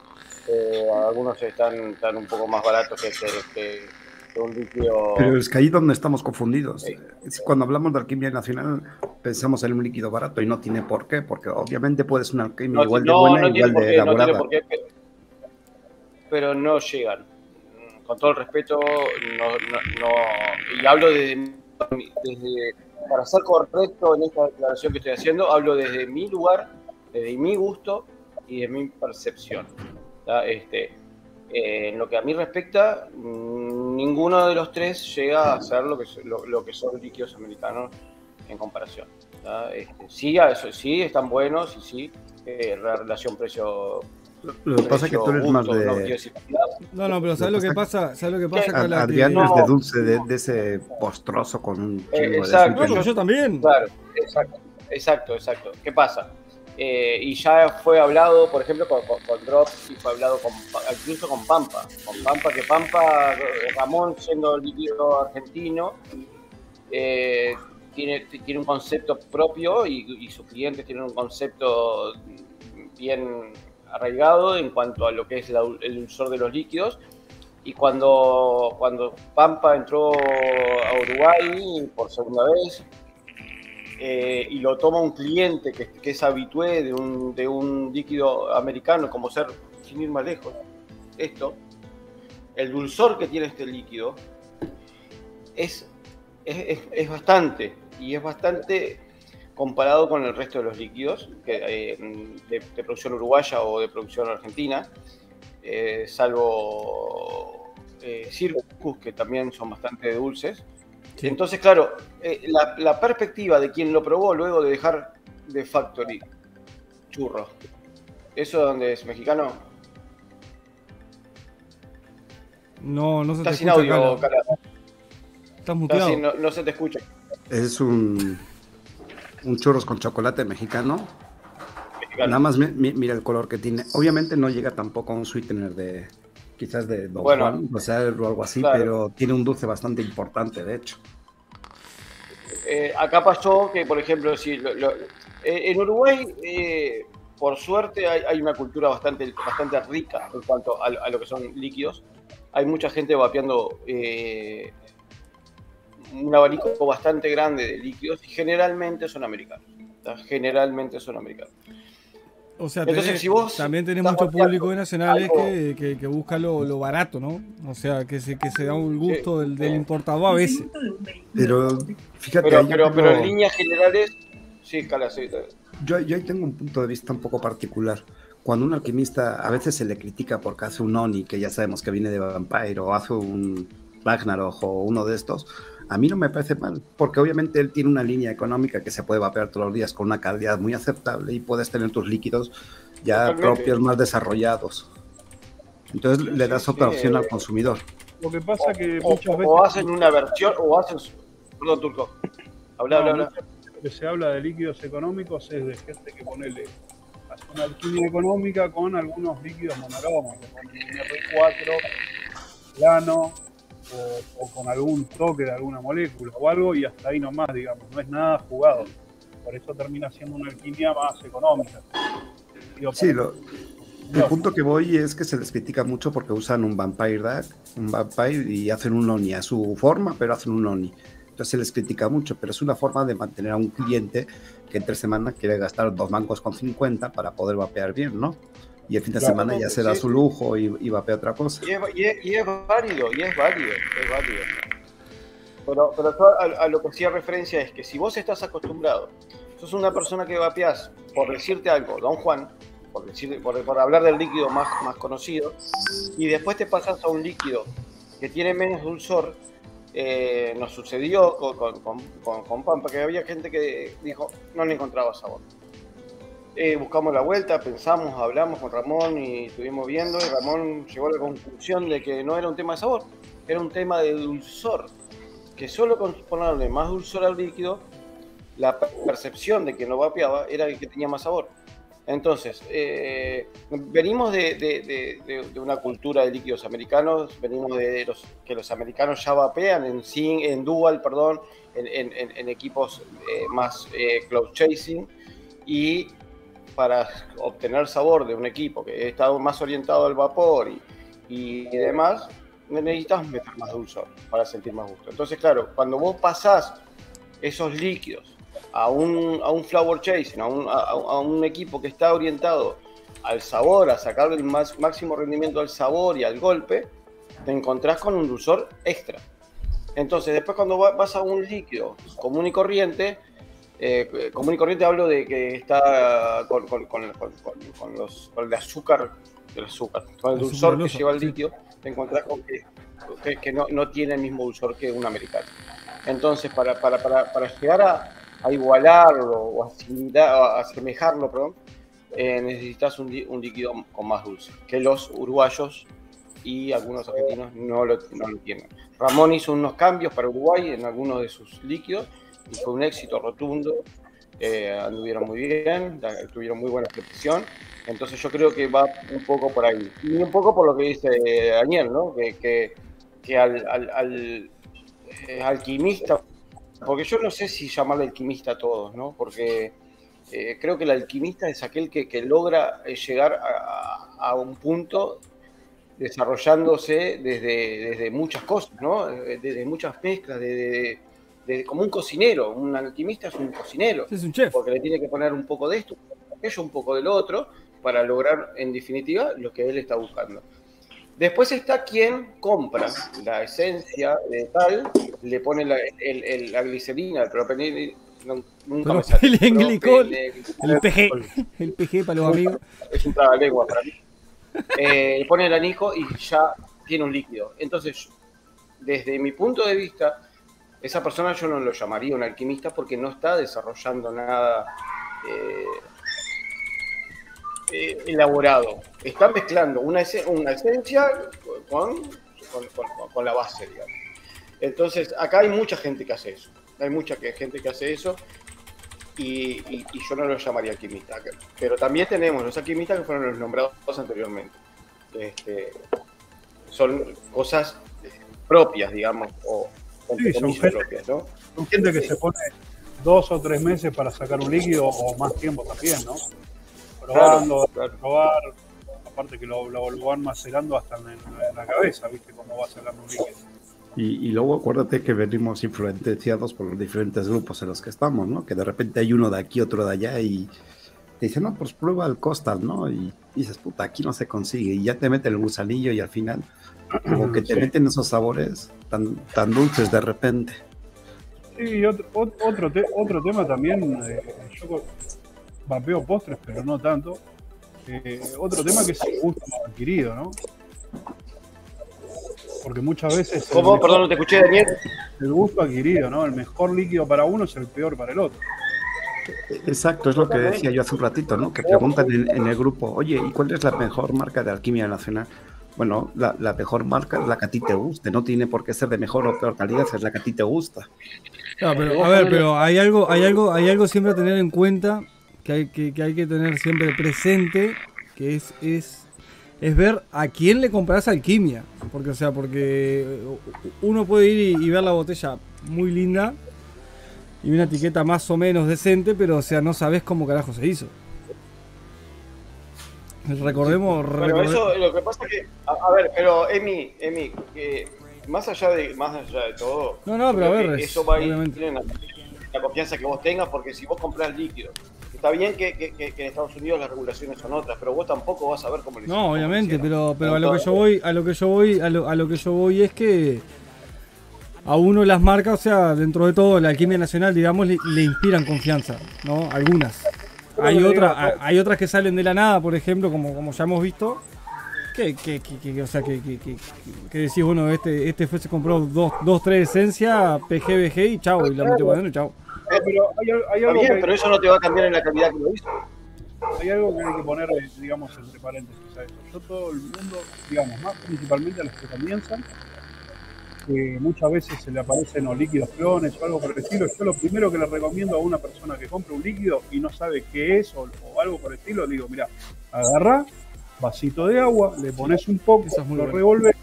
Eh, algunos están, están un poco más baratos que, que, que- que un líquido. Pero es que ahí donde estamos confundidos. Sí. Es Cuando hablamos de alquimia nacional, pensamos en un líquido barato y no tiene por qué, porque obviamente puede ser una alquimia No, igual de no, buena, no tiene igual por de qué, no tiene elaborada. por qué, pero, pero no llegan. Con todo el respeto, no, no, no- y hablo desde, para ser correcto en esta declaración que estoy haciendo, hablo desde mi lugar, desde mi gusto y de mi percepción. Este, Eh, en lo que a mí respecta, ninguno de los tres llega a ser lo que, lo, lo que son líquidos americanos en comparación. Este, sí, sí, están buenos y sí, eh, la relación precio. Lo que pasa es que tú eres más de. No, no, pero ¿sabes lo que pasa? ¿Sabes lo que pasa. Cala? Adrián Que- es de dulce, de, de ese postroso con un chingo Eh, de exacto. azúcar. No, yo también. Claro, exacto, exacto, exacto. ¿Qué pasa? Eh, y ya fue hablado, por ejemplo, con, con, con Drops y fue hablado con, incluso con Pampa. Con Pampa, que Pampa, Ramón siendo el líquido argentino, eh, tiene, tiene un concepto propio y, y sus clientes tienen un concepto bien arraigado en cuanto a lo que es la- el dulzor de los líquidos. Y cuando, cuando Pampa entró a Uruguay por segunda vez, eh, y lo toma un cliente que, que es habitué de un, de un líquido americano, como ser, sin ir más lejos, esto, el dulzor que tiene este líquido es, es, es- es bastante, y es bastante comparado con el resto de los líquidos que, eh, de, de producción uruguaya o de producción argentina, eh, salvo eh, Circus, que también son bastante dulces. Sí. Entonces, claro, eh, la, la perspectiva de quien lo probó luego de dejar de Factory churro, ¿eso donde es mexicano? No, no se te Está sin escucha, audio. Cala. Estás Está muteado. sin- no, no se te escucha. Es un, un churros con chocolate mexicano. mexicano. Nada más mi- mi- mira el color que tiene. Obviamente no llega tampoco a un sweetener de quizás de Don Bueno, Juan, o sea, o algo así, claro. pero tiene un dulce bastante importante, de hecho. Eh, acá pasó que, por ejemplo, si lo- lo- eh, en Uruguay, eh, por suerte, hay, hay una cultura bastante, bastante rica en cuanto a, a lo que son líquidos. Hay mucha gente vapeando un abanico bastante grande de líquidos y generalmente son americanos. Generalmente son americanos. O sea, Entonces, tenés- si vos también tenés mucho público de nacionales que, que, que busca lo, lo barato, ¿no? O sea, que se, que se da un gusto del, del Sí. importador a veces. Pero fíjate, Pero, ahí yo pero, pero en tengo- líneas generales, sí, Cala, sí. Yo, yo ahí tengo un punto de vista un poco particular. Cuando un alquimista a veces se le critica porque hace un Oni, que ya sabemos que viene de Vampire, o hace un Ragnarok o uno de estos, a mí no me parece mal, porque obviamente él tiene una línea económica que se puede vapear todos los días con una calidad muy aceptable y puedes tener tus líquidos ya Totalmente. propios más desarrollados. Entonces le sí, das otra sí, opción eh, al consumidor. Lo que pasa que O, muchas o veces hacen una versión, o hacen. Perdón, Turco. Habla, habla, No, habla. lo que se habla de líquidos económicos es de gente que ponele hace una alquimia económica con algunos líquidos monoaromas, que ponen un R4, plano o, o con algún toque de alguna molécula o algo y hasta ahí nomás, digamos, no es nada jugado. Por eso termina siendo una alquimia más económica. Sí, lo, el punto que voy es que se les critica mucho porque usan un Vampire Dark, un Vampire y hacen un Oni a su forma, pero hacen un Oni. Entonces se les critica mucho, pero es una forma de mantener a un cliente que entre semana quiere gastar dos bancos con 50 para poder vapear bien, ¿no? Y el fin de semana ya se da su lujo y, y vapea otra cosa. Y es, y es- y es válido, y es válido, es válido. Pero, pero a, a lo que hacía referencia es que si vos estás acostumbrado, sos una persona que vapeás, por decirte algo, Don Juan, por, decir, por, por hablar del líquido más, más conocido, y después te pasas a un líquido que tiene menos dulzor, eh, nos sucedió con, con, con, con- con Pampa, que había gente que dijo, no le encontraba sabor. Eh, buscamos la vuelta, pensamos, hablamos con Ramón y estuvimos viendo, y Ramón llegó a la conclusión de que no era un tema de sabor, era un tema de dulzor, que solo con ponerle más dulzor al líquido, la percepción de que no vapeaba era que tenía más sabor. Entonces, eh, venimos de, de- de- de- una cultura de líquidos americanos, venimos de los que los americanos ya vapean en, en dual, perdón, en, en- en- equipos eh, más eh, cloud chasing y para obtener sabor de un equipo que está más orientado al vapor y, y demás, necesitas meter más dulzor para sentir más gusto. Entonces, claro, cuando vos pasás esos líquidos a un, a un flower chasing, a un, a- un equipo que está orientado al sabor, a sacarle el más, máximo rendimiento al sabor y al golpe, te encontrás con un dulzor extra. Entonces, después cuando va- vas a un líquido común y corriente, eh, común y corriente hablo de que está con, con- con- con- los, con el azúcar del azúcar. Con el Es dulzor que lleva el sí. líquido, te encontrás con que, que, que no, no tiene el mismo dulzor que un americano. Entonces, para, para, para, para llegar a, a igualarlo o a, a asemejarlo, perdón, eh, necesitas un, un líquido con más dulce, que los uruguayos y algunos argentinos no lo, no lo tienen. Ramón hizo unos cambios para Uruguay en algunos de sus líquidos y fue un éxito rotundo. eh, anduvieron muy bien, tuvieron muy buena protección. Entonces yo creo que va un poco por ahí. Y un poco por lo que dice Daniel, ¿no? Que, que, al, eh, alquimista, porque yo no sé si llamarle alquimista a todos, ¿no? Porque eh, creo que el alquimista es aquel que, que logra eh, llegar a, a un punto desarrollándose desde, desde muchas cosas, ¿no? Eh, Desde muchas mezclas, de, de- como un cocinero. Un alquimista es un cocinero, Es un chef. porque le tiene que poner un poco de esto, un poco de aquello, un poco del otro, para lograr, en definitiva, lo que él está buscando. Después está quien compra la esencia de tal, le pone la, el- el- la glicerina, el propenil, no, nunca me sale. Propilenglicol. Propene- El PG. El PG para los amigos. es un trabalengua para mí. Eh, pone el anijo y ya tiene un líquido. Entonces, desde mi punto de vista, esa persona yo no lo llamaría un alquimista porque no está desarrollando nada eh, eh, elaborado. Está mezclando una, ese- una esencia con, con, la base, digamos. Entonces, acá hay mucha gente que hace eso. Hay mucha gente que hace eso y, yo no lo llamaría alquimista. Pero también tenemos los alquimistas que fueron los nombrados anteriormente. Este, son cosas eh, propias, digamos, o Sí, son gente- propias, ¿no? Son gente que se pone dos o tres meses para sacar un líquido o más tiempo también, ¿no? Probando, Claro, claro. probar. Aparte que lo, lo- lo van macerando hasta en, en la cabeza, ¿viste? Cómo va sacando un líquido. Y, y luego acuérdate que venimos influenciados por los diferentes grupos en los que estamos, ¿no? Que de repente hay uno de aquí, otro de allá y te dicen, no, pues prueba el costal, ¿no? Y dices, puta, aquí no se consigue. Y ya te mete el gusanillo y al final, como que te Sí. meten esos sabores tan, tan dulces de repente. Sí, otro, ot- otro, te- otro tema también, eh, yo vapeo postres, pero no tanto. Eh, otro tema que es el gusto adquirido, ¿no? Porque muchas veces ¿Cómo? mejor- Perdón, no te escuché, Daniel. el gusto adquirido, ¿no? El mejor líquido para uno es el peor para el otro. Exacto, es lo que decía yo hace un ratito, ¿no? Que preguntan en, en el grupo, oye, ¿y cuál es la mejor marca de alquimia nacional? Bueno, la, la mejor marca es la que a ti te guste, no tiene por qué ser de mejor o peor calidad, es la que a ti te gusta. No, pero, a ver, pero hay algo, hay algo, hay algo siempre a tener en cuenta que hay que, que hay que tener siempre presente, que es, es, es ver a quién le compras alquimia. Porque, o sea, porque uno puede ir y, y ver la botella muy linda y una etiqueta más o menos decente, pero o sea, no sabes cómo carajo se hizo. Recordemos, recorde- eso lo que pasa es que, a, a ver, pero Emi, Emi, que más allá de más allá de todo, No, no, pero a ver, eso va a ir en la, la confianza que vos tengas, porque si vos comprás líquido, está bien que, que- en Estados Unidos las regulaciones son otras, pero vos tampoco vas a ver cómo le No, obviamente, pero, pero a lo que yo voy, a lo que yo voy, a lo, a lo que yo voy es que a uno las marcas, o sea, dentro de todo, la alquimia nacional, digamos, le, le inspiran confianza, ¿no? Algunas. Hay digo, hay otras que salen de la nada, por ejemplo, como, como ya hemos visto, que, que, que, que- o sea, que, que, que, que decís, bueno, este, este fue, se compró dos, dos, tres esencias, PGBG y chau, y la metió para adentro y chau. Eh, pero hay, hay algo bien, que, pero eso no te va a cambiar en la calidad que lo hizo. hay algo que hay que poner, eh, digamos, entre paréntesis a eso. Yo todo el mundo, digamos, más principalmente a los que comienzan, que muchas veces se le aparecen o líquidos clones o algo por el estilo, yo lo primero que le recomiendo a una persona que compra un líquido y no sabe qué es o, o algo por el estilo, le digo, mira, agarrá, vasito de agua, le pones un poco, es muy lo revolves,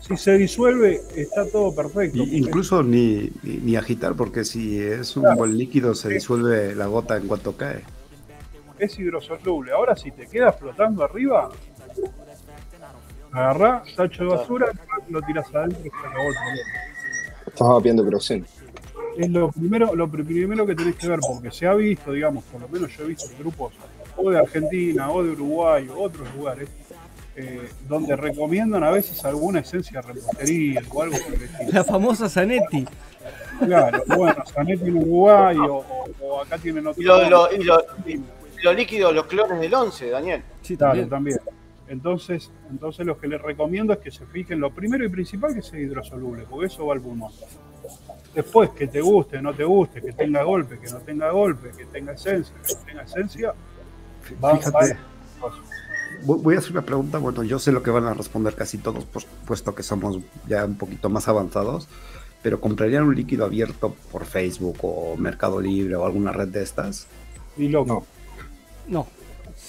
si se disuelve, está todo perfecto. Y incluso ni, ni, ni agitar, porque si es un Claro. buen líquido se disuelve la gota en cuanto cae. es hidrosoluble. Ahora si te queda flotando arriba, agarrá, tacho de basura, lo tiras adentro y se acabó el problema. Estás vapeando Proxen. Es lo primero, lo pri- primero que tenés que ver, porque se ha visto, digamos, por lo menos yo he visto grupos o de Argentina o de Uruguay o otros lugares, eh, donde recomiendan a veces alguna esencia de repostería o algo por el estilo. La famosa Zanetti. Claro, bueno, Zanetti en Uruguay o, acá tienen otro. Y, lo- lo- lo- los líquidos, los clones del 11, Daniel. Sí, Claro, también. también. Entonces, entonces lo que les recomiendo es que se fijen lo primero y principal que sea hidrosoluble, porque eso va al pulmón. Después, que te guste, no te guste, que tenga golpe, que no tenga golpe, que tenga esencia, que no tenga esencia, va, Fíjate. va- Voy a hacer una pregunta, bueno, yo sé lo que van a responder casi todos, pues, puesto que somos ya un poquito más avanzados, pero ¿comprarían un líquido abierto por Facebook o Mercado Libre o alguna red de estas? y loco. No.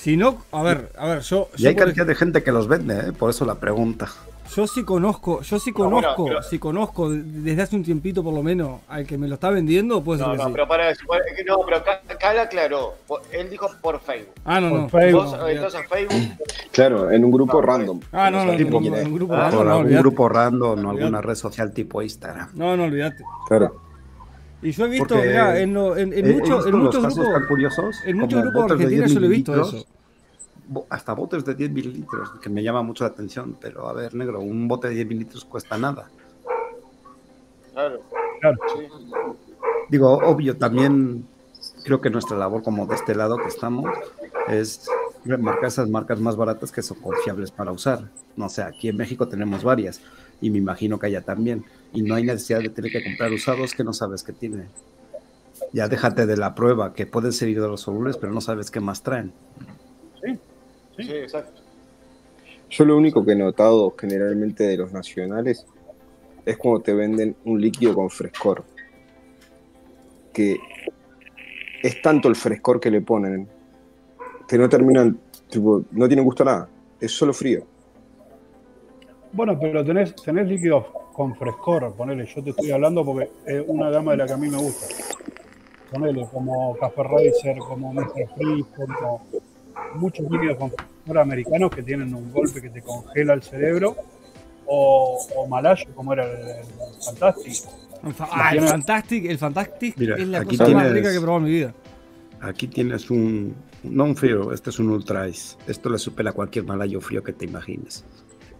Si no, a ver, a ver, yo. Y yo hay cantidad de gente que los vende, ¿eh? por eso la pregunta. Yo sí conozco, yo sí No, bueno, conozco, pero- sí conozco desde hace un tiempito por lo menos al que me lo está vendiendo, puede ser No, no, sí. pero para eso, no, pero acá, acá la aclaró. Él dijo por Facebook. Ah, no, por no. Facebook. Vos no, entras a Facebook, Claro, en un grupo No, random. Ah, no, no, no, no, en un grupo Ah, random, por no, algún olvidate. grupo random o Olvidate. alguna red social tipo Instagram. No, no, olvídate. Claro. Y yo he visto, mirá, en, lo- en, en en muchos grupos, en muchos grupos argentinos 10 yo lo he visto eso. Hasta botes de 10 mililitros, que me llama mucho la atención, pero a ver, negro, un bote de 10 mililitros cuesta nada. claro. Claro. Sí. Digo, obvio, también creo que nuestra labor como de este lado que estamos es remarcar esas marcas más baratas que son confiables para usar. No sé, aquí en México tenemos varias y me imagino que allá también. Y no hay necesidad de tener que comprar usados que no sabes que tiene. Ya déjate de la prueba, que pueden ser hidrosolubles, pero no sabes qué más traen. Sí, exacto. Yo lo único que he notado generalmente de los nacionales es cuando te venden un líquido con frescor. Que es tanto el frescor que le ponen que no terminan, tipo, no tienen gusto a nada. Es solo frío. Bueno, pero tenés, tenés líquidos con frescor, ponele, yo te estoy hablando porque es una gama de la que a mí me gusta. Ponele, como Café Racer, como Mr. Freeze, como muchos líquidos con frescor americanos que tienen un golpe que te congela el cerebro, o, o Malayo, como era el, el Fantastic. Ah, el Fantastic, el Fantastic Mira, es la aquí cosa más tienes- rica que he probado en mi vida. Aquí tienes un, no un frío, este es un ultra ice. Esto le supera cualquier malayo frío que te imagines.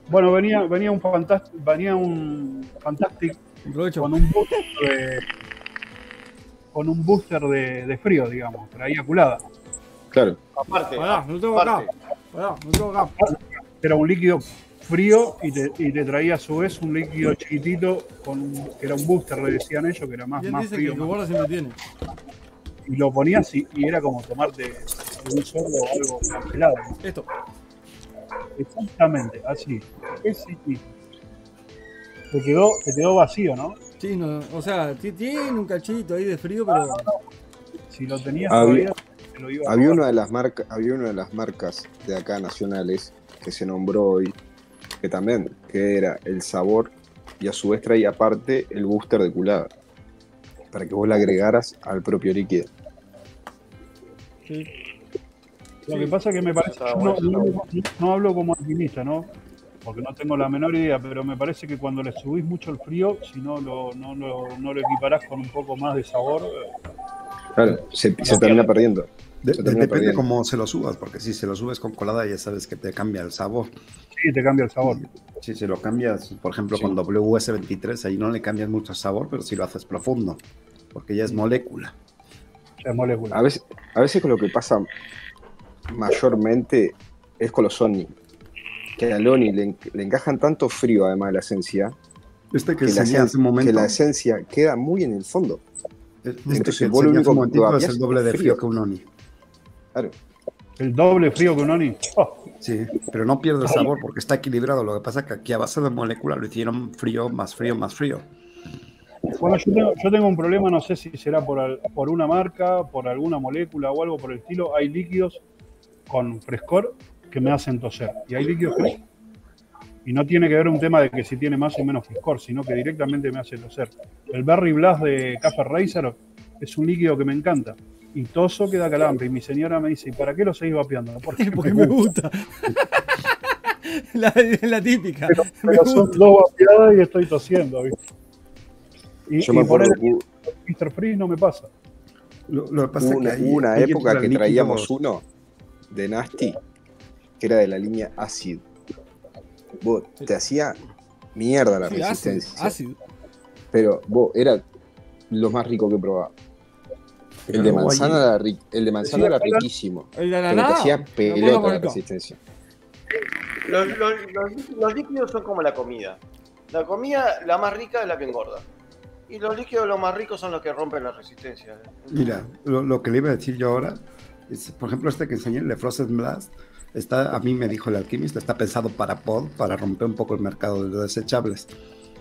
Bueno, venía, venía un Fantastic, venía un Fantastic Aprovecho. con un booster de, con un booster de, de frío, digamos, traía culada. Claro. Aparte, Pará, lo tengo acá. aparte. Pará, lo tengo acá. Era un líquido frío y te, y te traía a su vez un líquido chiquitito con que era un booster, le decían ellos, que era más, más dice frío. el que más- guarda siempre tiene. y lo ponías y, y era como tomarte un sorbo algo congelado. ¿no? Esto. Exactamente, así. Ese tipo. Te quedó, te quedó vacío, ¿no? Sí, no, o sea, ti- tiene un cachito ahí de frío, pero. Si lo tenías todavía, lo iba a Había una de las marcas, había una de las marcas de acá nacionales que se nombró hoy, que también, que era el sabor y a su vez traía aparte el booster de culada. Para que vos le agregaras al propio líquido. Sí. Lo que pasa es que me parece, no, no- no hablo como alquimista, ¿no? Porque no tengo la menor idea, pero me parece que cuando le subís mucho el frío, si no lo, no, lo- no lo equiparás con un poco más de sabor, eh, Claro, se, se termina perdiendo. De- de- depende cómo se lo subas, porque si se lo subes con colada ya sabes que te cambia el sabor. sí te cambia el sabor. Si se lo cambias, por ejemplo, Sí. con WS23, ahí no le cambias mucho el sabor, pero si lo haces profundo, porque ya es molécula. Ya es molécula. A veces, a veces con lo que pasa mayormente es con los Oni. Que a Loni le, le encajan tanto frío además de la esencia, Este que, que, la, enseñé hace un esen- momento, que la esencia queda muy en el fondo. este entonces que hace único un que es el doble de frío frío. que un Oni. Claro. El doble frío que un Oni. Oh, Sí, pero no pierde el sabor porque está equilibrado. Lo que pasa es que aquí a base de molécula lo hicieron frío, más frío, más frío. Bueno, yo tengo, yo tengo un problema, no sé si será por, al- por una marca, por alguna molécula o algo por el estilo. Hay líquidos con frescor que me hacen toser. Y hay líquidos que. Y no tiene que ver un tema de que si tiene más o menos frescor, sino que directamente me hace toser. El Berry Blast de Café Racer es un líquido que me encanta. Y toso queda calambre. Y mi señora me dice, ¿y para qué lo seguís vapeando? Porque, Porque me gusta. la, la típica. Pero, pero son dos vapeadas y estoy tosiendo, ¿viste? Y, Yo y me por acuerdo el Mr. Freeze no me pasa. Lo, lo que pasa hubo es una, que hubo una época que líquidos- traíamos uno de Nasty, que era de la línea Acid. Vos, te hacía mierda la Sí, ácido, resistencia. ácido. Pero vos, era lo más rico que probaba. El de manzana, era, ri- el de manzana era riquísimo. El de la Pero te nada. hacía pelota la resistencia. Los, los- los- los líquidos son como la comida. La comida, la más rica es la que engorda. Y los líquidos, los más ricos, son los que rompen la resistencia. Mira, lo, lo que le iba a decir yo ahora, es, por ejemplo, este que enseñé, el de Frozen Blast, está, a mí me dijo el alquimista, está pensado para pod, para romper un poco el mercado de los desechables.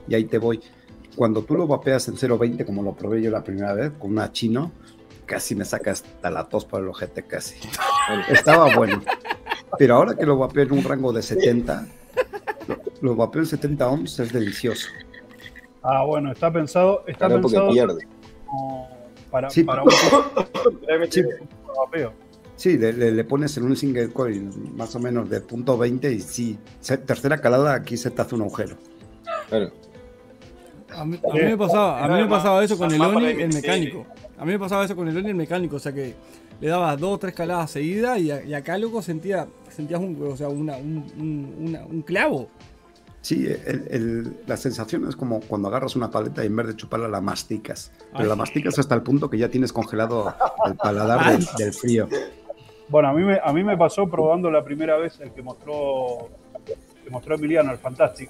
Y ahí te voy. Cuando tú lo vapeas en 0.20, como lo probé yo la primera vez, con una chino, casi me saca hasta la tos por el ojete, casi. Estaba bueno. Pero ahora que lo vapeo en un rango de 70, lo, lo vapeo en 70 ohms, es delicioso. Ah, bueno, está pensado, está Claro, porque pensado pierde. como para, Sí, para un Sí. vapeo. Sí, le, le- le pones en un single coil más o menos de punto 20 y sí, se- tercera calada aquí se te hace un agujero. Claro. A mí, a mí me pasaba, a mí me pasaba eso con el para Oni, el mecánico. A mí me pasaba eso con el Oni, el mecánico. O sea que le dabas dos o tres caladas seguidas y, a- y acá, loco, sentía, sentías un, o sea, una- un, un- una- un clavo. Sí, el- el- la sensación es como cuando agarras una paleta y en vez de chuparla la masticas. Pero Ay. la masticas hasta el punto que ya tienes congelado el paladar del, del frío. Bueno, a mí, me, a mí me pasó probando la primera vez el que mostró, que mostró Emiliano, el Fantastic.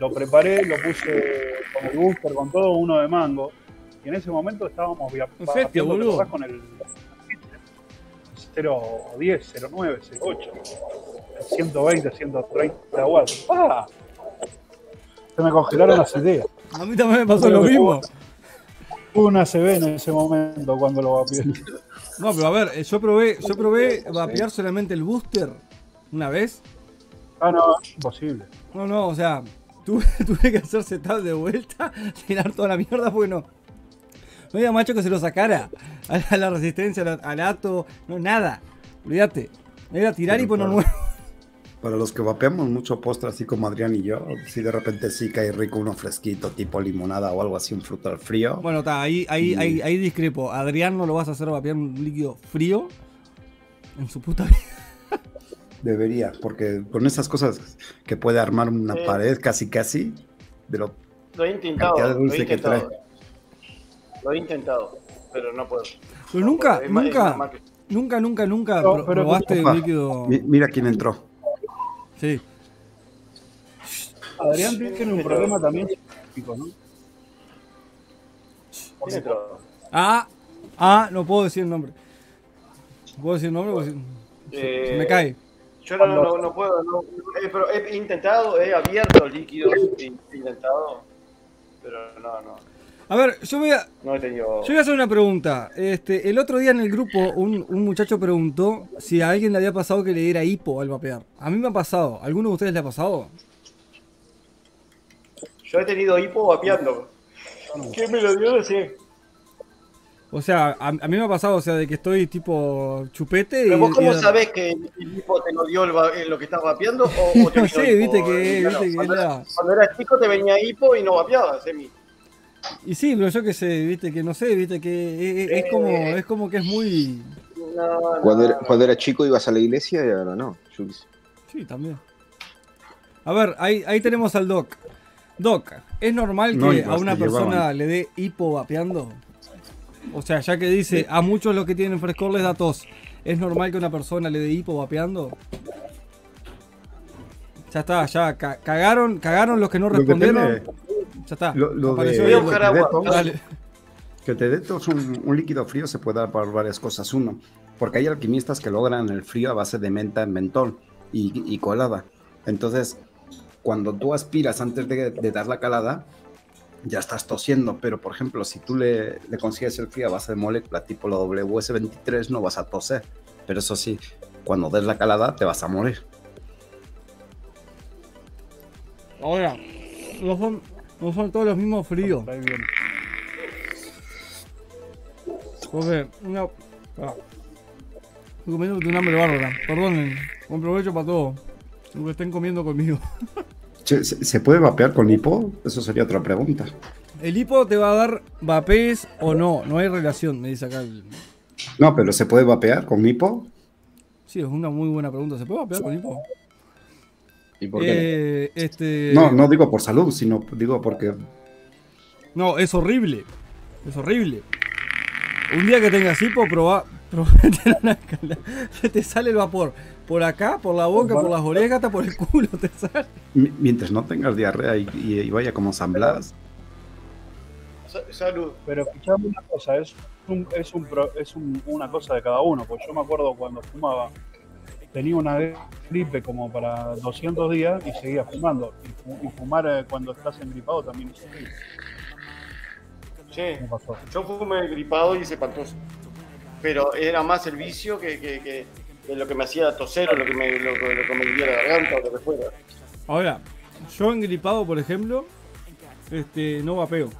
Lo preparé, lo puse con el booster, con todo, uno de mango. Y en ese momento estábamos via- Perfecto, vapeando, ¿te boludo. acordás? con el 010, 09, 08, 120, 130 watts. ¡Ah! Se me congelaron las ideas. A mí también me pasó lo mismo. Una CB en ese momento cuando lo vapeé. No, pero a ver, eh, yo probé, yo probé vapear solamente el booster una vez. Ah, no, imposible. No, no, o sea, tuve, tuve que hacer setup de vuelta, tirar toda la mierda porque no. No había macho que se lo sacara a la, a la resistencia, al, al ato, no, nada. Olvídate. Era tirar y poner nuevo. Para los que vapeamos mucho postre, así como Adrián y yo, si de repente sí cae rico uno fresquito, tipo limonada o algo así, un fruto al frío. Bueno, está, ahí, ahí, ahí, ahí discrepo. Adrián no lo vas a hacer vapear un líquido frío en su puta vida. Debería, porque con esas cosas que puede armar una Sí. pared casi casi, de lo Lo he intentado, lo he dulce que intentado. Lo he intentado, pero no puedo. Pero No nunca, puedo. Nunca, más nunca, nunca, nunca No, pro- pero- probaste un líquido. Mi- Mira quién entró. Sí. Adrián tiene un problema también ¿no? Ah, ah, no puedo decir el nombre. No puedo decir el nombre porque se, se- se me Eh, cae. Yo no, no, no puedo, no, eh, pero he intentado, he abierto líquidos, he intentado, pero no, no, A ver, yo voy a, no he tenido... yo voy a hacer una pregunta. Este, el otro día en el grupo un, un muchacho preguntó si a alguien le había pasado que le diera hipo al vapear. A mí me ha pasado. ¿Alguno de ustedes le ha pasado? Yo he tenido hipo vapeando. ¿Quién me lo dio? Sé. O sea, a, a mí me ha pasado, o sea, de que estoy tipo chupete y... Pero vos cómo y- sabés que el hipo te lo dio el eh, lo que estás vapeando o, o te No sé, hipo? viste que- Eh, viste cuando, era- era- cuando eras chico te venía hipo y no vapeabas, Emi. Y sí, pero yo que sé, viste que no sé, viste que es, es como, es como que es muy... No, no, Cuando era, no. cuando era chico ibas a la iglesia y ahora no. Yo. Sí, también. A ver, ahí, ahí tenemos al Doc. Doc, ¿es normal que No a una persona llevaban. le dé hipo vapeando? O sea, ya que dice, a muchos los que tienen frescor les da tos. ¿Es normal que a una persona le dé hipo vapeando? Ya está, ya ca- cagaron, cagaron los que no Lo que respondieron. tiene- Ya está. Lo, lo apareció de, el Voy a Doc. buscar que te dé agua. tos- Dale. que te dé tos un, un líquido frío se puede dar por varias cosas. Uno, porque hay alquimistas que logran el frío a base de menta en mentol y, y colada. Entonces, cuando tú aspiras antes de, de dar la calada, ya estás tosiendo. Pero, por ejemplo, si tú le, le consigues el frío a base de molécula tipo la WS23, no vas a toser. Pero eso sí, cuando des la calada, te vas a morir. Ahora, no son todos los mismos fríos. Ahí viene. Porque, una. Ah. Estoy comiendo de un hambre bárbara. Perdonen. Buen provecho para todos. Lo que estén comiendo conmigo. Che, ¿Se, puede vapear con hipo? Eso sería otra pregunta. El hipo te va a dar vapés o no. No hay relación, me dice acá. el- No, pero ¿se puede vapear con hipo? Sí, es una muy buena pregunta. ¿Se puede vapear con hipo? ¿Y por qué? Eh, este... No, no digo por salud, sino digo porque No, es horrible. Es horrible. Un día que tengas hipo, Se te sale el vapor. Por acá, por la boca, por las orejas, hasta por el culo te sale. Mi- Mientras no tengas diarrea y, y- y vaya como. Sa- Salud. Pero escuchame una cosa, es, un, es, un pro- es un- una cosa de cada uno, porque yo me acuerdo cuando fumaba, tenía una gripe como para 200 días y seguía fumando. Y, fu- y fumar eh, cuando estás engripado también es horrible. Sí. ¿Qué pasó? Yo fumé gripado y es espantoso. Pero era más el vicio que, que, que- que lo que me hacía toser o lo que me, lo, que- lo que me la garganta o lo que fuera. Ahora, yo engripado, por ejemplo, este, no vapeo.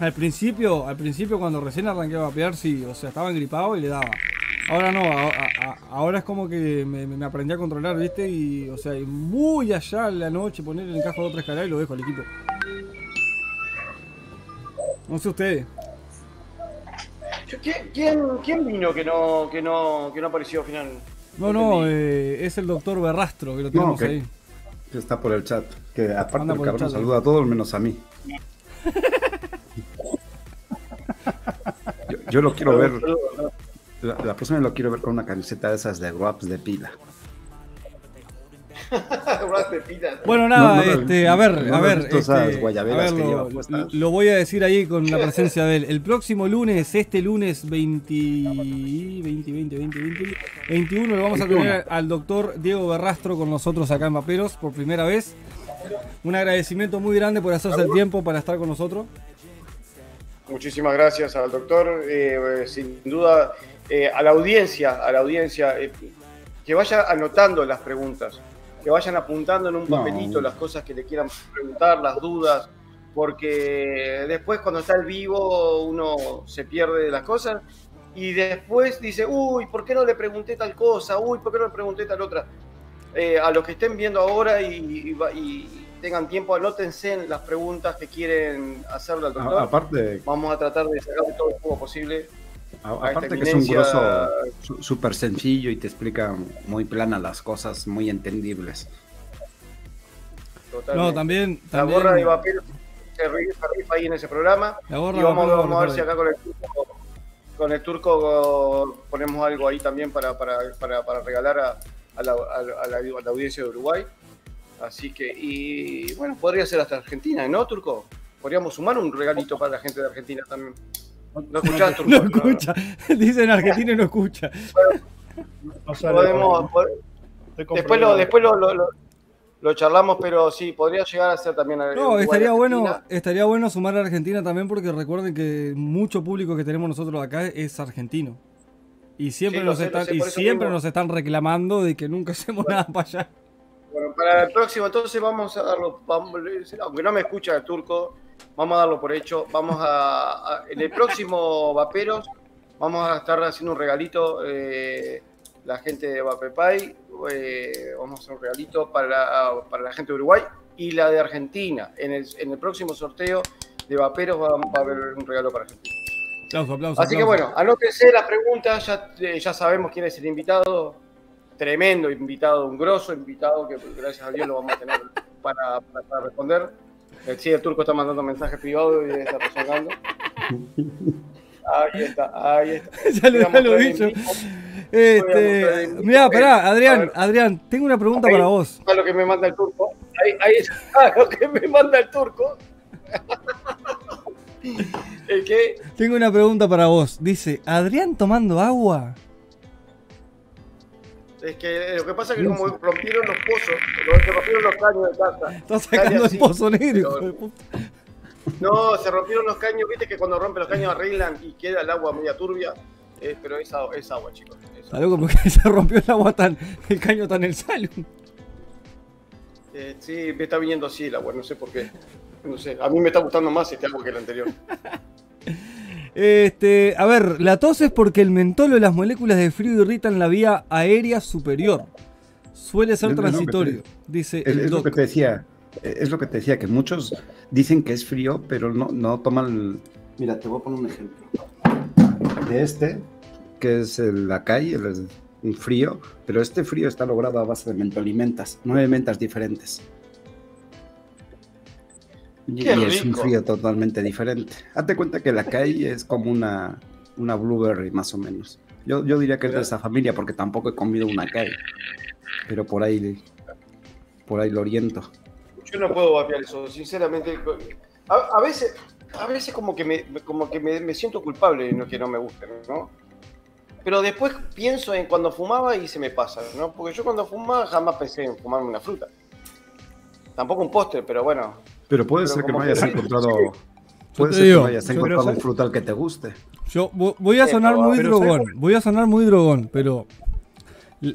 Al principio, al principio cuando recién arranqué a vapear, sí, o sea, estaba engripado y le daba. Ahora no, a- a- a- ahora es como que me, me aprendí a controlar, ¿viste? Y, o sea, muy allá en la noche poner el encajo de otra escalera y lo dejo al equipo. No sé ustedes. ¿Quién, quién, quién vino que no, que, no, que no apareció al final? No, no, eh, es el doctor Berrastro que lo tenemos ahí. Que está por el chat. Que aparte Anda el el cabrón chat, saluda a todos menos a mí. Yo, yo lo quiero ver. La, la próxima lo quiero ver con una camiseta de esas de Raps de pila. Bueno, nada, No, no, no, este, a ver, no a ver, este, a ver, que lo, lo voy a decir ahí con la presencia de él. El próximo lunes, este lunes 20, 20, 20, 20, 20, 21, lo vamos a tener al doctor Diego Berrastro con nosotros acá en Maperos por primera vez. Un agradecimiento muy grande por hacerse el tiempo para estar con nosotros. Muchísimas gracias al doctor. Eh, sin duda, eh, a la audiencia, a la audiencia, eh, que vaya anotando las preguntas, que vayan apuntando en un No. papelito las cosas que le quieran preguntar, las dudas, porque después cuando está el vivo uno se pierde de las cosas y después dice, uy, ¿por qué no le pregunté tal cosa? Uy, ¿por qué no le pregunté tal otra? Eh, a los que estén viendo ahora y, y- y tengan tiempo, anótense en las preguntas que quieren hacerle al doctor. Aparte, Vamos a tratar de sacar todo el jugo posible. A- a esta aparte que es un grosso súper sencillo y te explica muy plana las cosas, muy entendibles. Totalmente. No, también, La también gorra de papel se ri- se rifa ahí en ese programa. la gorra Y vamos, papel vamos a ver si acá con el turco, con el turco ponemos algo ahí también para, para, para, para regalar a, la, a la- a la- a la audiencia de Uruguay. Así que, y bueno, podría ser hasta Argentina, ¿no, Turco? Podríamos sumar un regalito para la gente de Argentina también. ¿No escuchás, Turco? No escucha, dice en Argentina y no escucha. Podemos, Después lo, después lo, lo- lo- lo charlamos, pero sí, podría llegar a ser también. No, Uruguay, estaría bueno, estaría bueno sumar a Argentina también porque recuerden que mucho público que tenemos nosotros acá es argentino. Y siempre, Sí, nos, sé, están, sé, y siempre mismo. nos están reclamando de que nunca hacemos nada para allá. Bueno, para el próximo, entonces vamos a darlo, vamos- aunque no me escucha el turco, vamos a darlo por hecho. Vamos a, a- en el próximo Vaperos, vamos a estar haciendo un regalito, eh, la gente de Vapepay, eh, vamos a hacer un regalito para, para la gente de Uruguay y la de Argentina. En el, en el próximo sorteo de Vaperos va, va a haber un regalo para Argentina. Aplauso, aplauso. Así que bueno, anótense las preguntas, ya, eh, ya sabemos quién es el invitado, tremendo invitado, un grosso invitado que gracias a Dios lo vamos a tener para, para- para responder. Eh, Sí, el turco está mandando mensajes privados y está resonando. Ahí está, ahí está. ya lo, ya lo dicho. Este, mirá, pará, Adrián, Adrián, tengo una pregunta para vos. A lo que me manda el turco. Ahí, ahí está lo que me manda el turco. ¿El qué? Tengo una pregunta para vos. Dice, ¿Adrián tomando agua? Es que lo que pasa es que como rompieron los pozos, se rompieron los caños de casa. Está sacando el pozo negro, hijo de. No, se rompieron los caños, viste que cuando rompen los caños arreglan y queda el agua media turbia. Eh, pero es agua, es agua chicos. es agua. loco porque se rompió el agua tan, el caño tan el salud. Eh, sí, me está viniendo así el agua, no sé por qué. No sé, a mí me está gustando más este agua que el anterior. Este, a ver, la tos es porque el mentol o las moléculas de frío irritan la vía aérea superior. Suele ser transitorio, dice Es, el es lo que te decía. Es lo que te decía, que muchos dicen que es frío, pero no, no toman. el- Mira, te voy a poner un ejemplo. De este, que es el Akai, el, el- un frío, pero este frío está logrado a base de mentolimentas, nueve mentas diferentes. Y, ¡Qué y es un frío totalmente diferente. Hazte cuenta que el Akai es como una una blueberry más o menos. Yo, yo diría que es de esa familia porque tampoco he comido una Kai. Pero por ahí, por ahí lo oriento. Yo no puedo vapear eso, sinceramente. A, a veces, a veces como que me, como que me, me siento culpable de no, que no me guste, ¿no? Pero después pienso en cuando fumaba y se me pasa, ¿no? Porque yo cuando fumaba jamás pensé en fumarme una fruta. Tampoco un postre, pero bueno. Pero puede Pero ser que no hayas que- encontrado. Puede ser digo, que no hayas encontrado un frutal que te guste. Yo vo- voy a sonar muy drogón. ¿sabes Voy a sonar muy drogón, pero.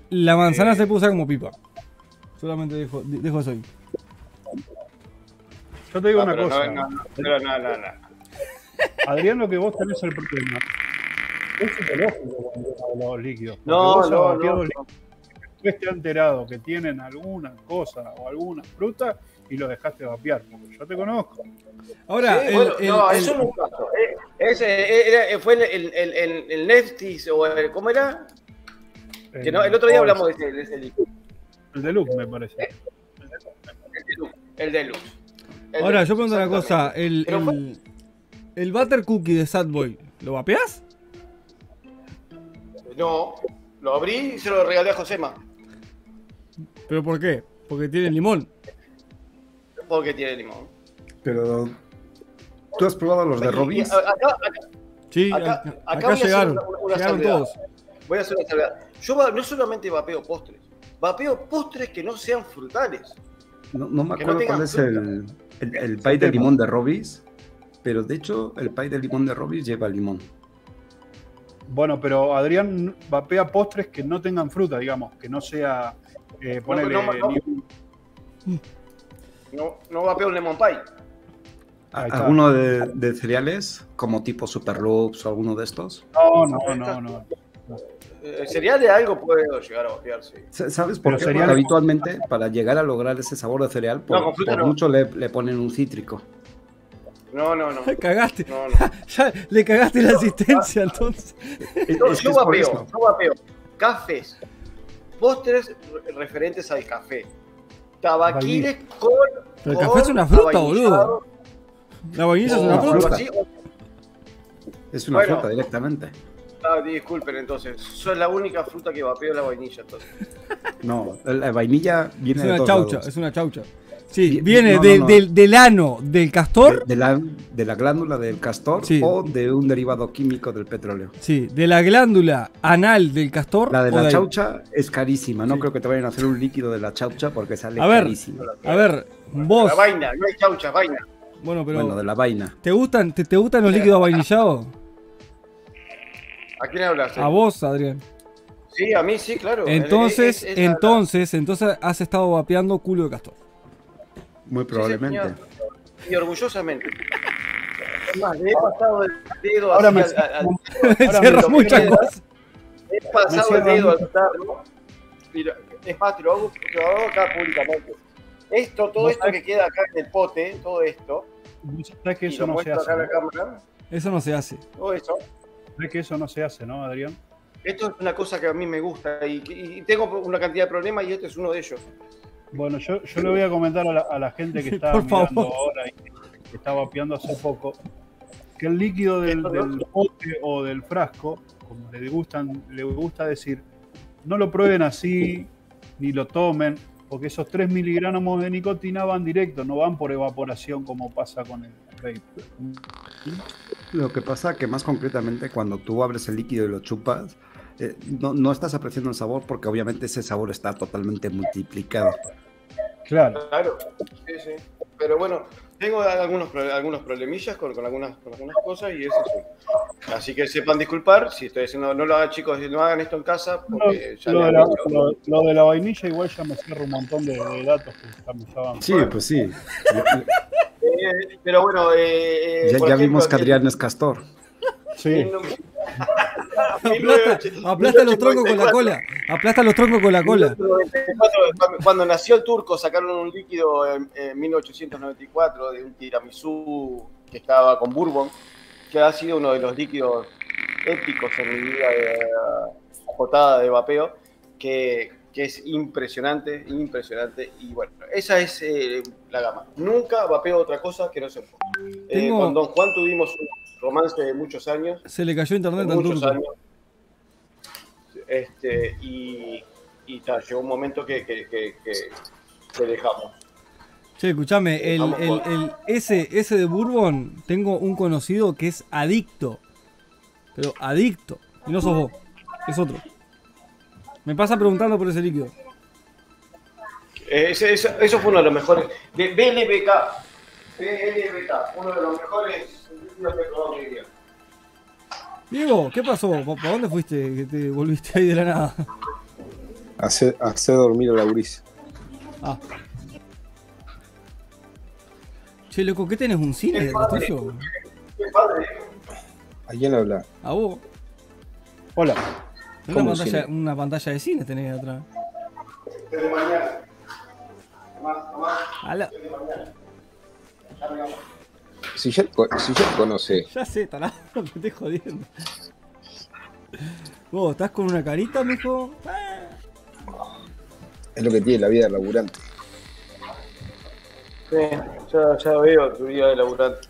La manzana se puede usar como pipa. Solamente dejo, dejo eso ahí. Yo te digo Ah, una pero cosa. No, no, no, pero no, no, no. Adrián, lo que vos tenés el problema. Es psicológico cuando los líquidos. No, no, no. líquidos, Después te has enterado que tienen alguna cosa o alguna fruta y lo dejaste vapear. Porque yo te conozco. Ahora, Sí, el- bueno, el- no, el- eso no es un caso. Eh, Ese eh, era- fue el, el, el, el, el Neftis o el, ¿cómo era? Que no, el otro día hablamos de ese, de ese líquido. El deluxe, me parece. El Deluxe. El Deluxe. El ahora, Deluxe, yo pregunto una cosa. El, el, el Butter Cookie de Sadboy, ¿lo vapeás? No, lo abrí y se lo regalé a Josema. ¿Pero por qué? Porque tiene limón. Porque tiene limón. Pero. ¿Tú has probado los de Robins? acá- acá- Sí, Acá- acá, acá llegaron. una- una llegaron todos. voy a hacer una salvedad. Yo no solamente vapeo postres, vapeo postres que no sean frutales. No, no me no acuerdo cuál es el, el, el pie de limón de Robins. Pero de hecho, el pie de limón de Robins lleva limón. Bueno, pero Adrián vapea postres que no tengan fruta, digamos, que no sea. Eh, ponele, no, no. ni No, no lemon pie. ¿A- Ahí está. ¿Alguno de, de cereales? Como tipo Super Loops o alguno de estos. No, no, no, no. Eh, cereal de algo puedo llegar a vapear, sí. Sa- ¿Sabes por Pero qué? cereal- Porque habitualmente, para llegar a lograr ese sabor de cereal, por, No, con por no. mucho le, le ponen un cítrico. No, no, no. Cagaste. No, no. Ya le cagaste la asistencia entonces. Es- Yo, yo vapeo, yo vapeo. Cafés, postres re- referentes al café. Tabaquiles con. Pero el con café es una fruta, avainillado, La vainilla es una fruta. Es una Bueno. fruta directamente. Ah, disculpen entonces. Soy la única fruta que vapeo la vainilla entonces. No, la vainilla viene Es de una dos chaucha, lados. es una chaucha. Sí, viene no, de- no, no. Del, del ano del castor. De, de la, de la glándula del castor Sí. o de un derivado químico del petróleo. Sí, de la glándula anal del castor. La de la ahí. chaucha es carísima. No Sí. creo que te vayan a hacer un líquido de la chaucha porque sale A ver. carísimo. A ver, vos. La vaina, no hay chaucha, vaina. Bueno, pero. Bueno, de la vaina. ¿Te gustan, te, te gustan los líquidos vainillados? ¿A quién hablas? A vos, Adrián. Sí, a mí sí, claro. Entonces, Es- es- es la- entonces, entonces has estado vapeando culo de castor. Muy Sí, probablemente. señor. Y orgullosamente. Es más, le he pasado el dedo Ahora así me- al- al- al- Ahora lo muchas cosas. He pasado el dedo al mucho. tarro. y lo- Es más, te lo hago, te lo hago acá públicamente. Esto, todo ¿Vos esto que queda acá en el pote, todo esto, que eso no se hace. cámara, Eso no se hace. todo esto. Sabés que eso no se hace, ¿no, Adrián? Esto es una cosa que a mí me gusta y, y tengo una cantidad de problemas y este es uno de ellos. Bueno, yo, yo le voy a comentar a la, a la gente que está por mirando favor. ahora y que está vapeando hace poco, que el líquido del, del pote o del frasco, como le gustan, le gusta decir, no lo prueben así, ni lo tomen, porque esos 3 miligramos de nicotina van directo, no van por evaporación como pasa con el vape. Lo que pasa que más concretamente cuando tú abres el líquido y lo chupas, eh, no, no estás apreciando el sabor porque obviamente ese sabor está totalmente multiplicado. Claro. Claro, sí, sí. Pero bueno, tengo algunos, pro- algunos problemillas con, con algunas, con algunas cosas y eso sí. Así que sepan disculpar si estoy diciendo, no lo hagan chicos, no hagan esto en casa Lo, porque ya lo de la, lo- lo de la vainilla igual ya me cierra un montón de, de datos que me estaban- Sí, pues sí. Eh, pero bueno, eh, eh, Ya, ya ejemplo, vimos que Adrián es castor. Sí. el- Aplasta, aplasta los troncos con la cola. Aplasta los troncos con la cola. 1994, cuando- nació el turco sacaron un líquido en, en 1894 de un tiramisú que estaba con bourbon, que ha sido uno de los líquidos épicos en mi vida de agotada de vapeo, que, que es impresionante, impresionante. Y bueno, esa es eh, la gama. Nunca vapeo otra cosa que no sea poco. Eh, con Don Juan tuvimos romance de muchos años. Se le cayó internet de muchos turco. años. Este, y, y ta, llegó un momento que, que, que, dejamos. Che, escuchame, el, el, el- ese, ese de Bourbon, tengo un conocido que es adicto. Pero adicto. Y no sos vos, es otro. Me pasa preguntando por ese líquido. Eh, ese- eso, eso fue uno de los mejores. De BLBK. BLBK, uno de los mejores Diego, ¿qué pasó? ¿Pa- ¿Para dónde fuiste que te volviste ahí de la nada? Hace, hace dormir a la gurisa. Ah. Che, loco, ¿qué tenés? ¿Un cine lo tuyo? Qué padre. ¿A quién habla? A vos. Hola. Una ¿Cómo pantalla, cine? una pantalla de cine tenés atrás. Desde mañana. Más, más, Ala. desde mañana. Ya me vamos. Si ya, si ya conoce, Ya sé, tarado, te estoy jodiendo. Vos, ¿estás con una carita, mijo? Ah. es lo que tiene la vida del laburante. Sí, ya, ya veo tu vida de laburante.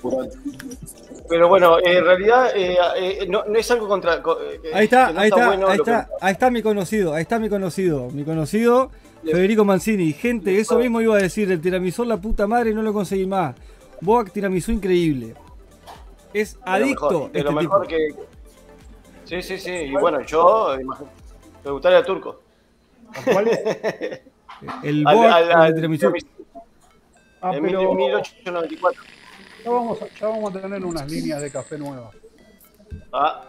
Pero bueno, en realidad eh, eh, no, no es algo contra. co- eh, Ahí está, no ahí está, bueno ahí está, ahí está mi conocido, ahí está mi conocido, mi conocido Federico Mancini. Gente, eso mismo iba a decir, el tiramisú la puta madre no lo conseguí más. Boac tiramisú increíble. Es de lo adicto mejor, de este lo tipo. mejor que. Sí, sí, sí. Y bueno, yo. gustaría al turco. ¿Cuál? El Al- Boac al- de al tiramisú. Ah, En pero 1894. ya vamos, a, ya vamos a tener unas líneas de café nuevas. Ah.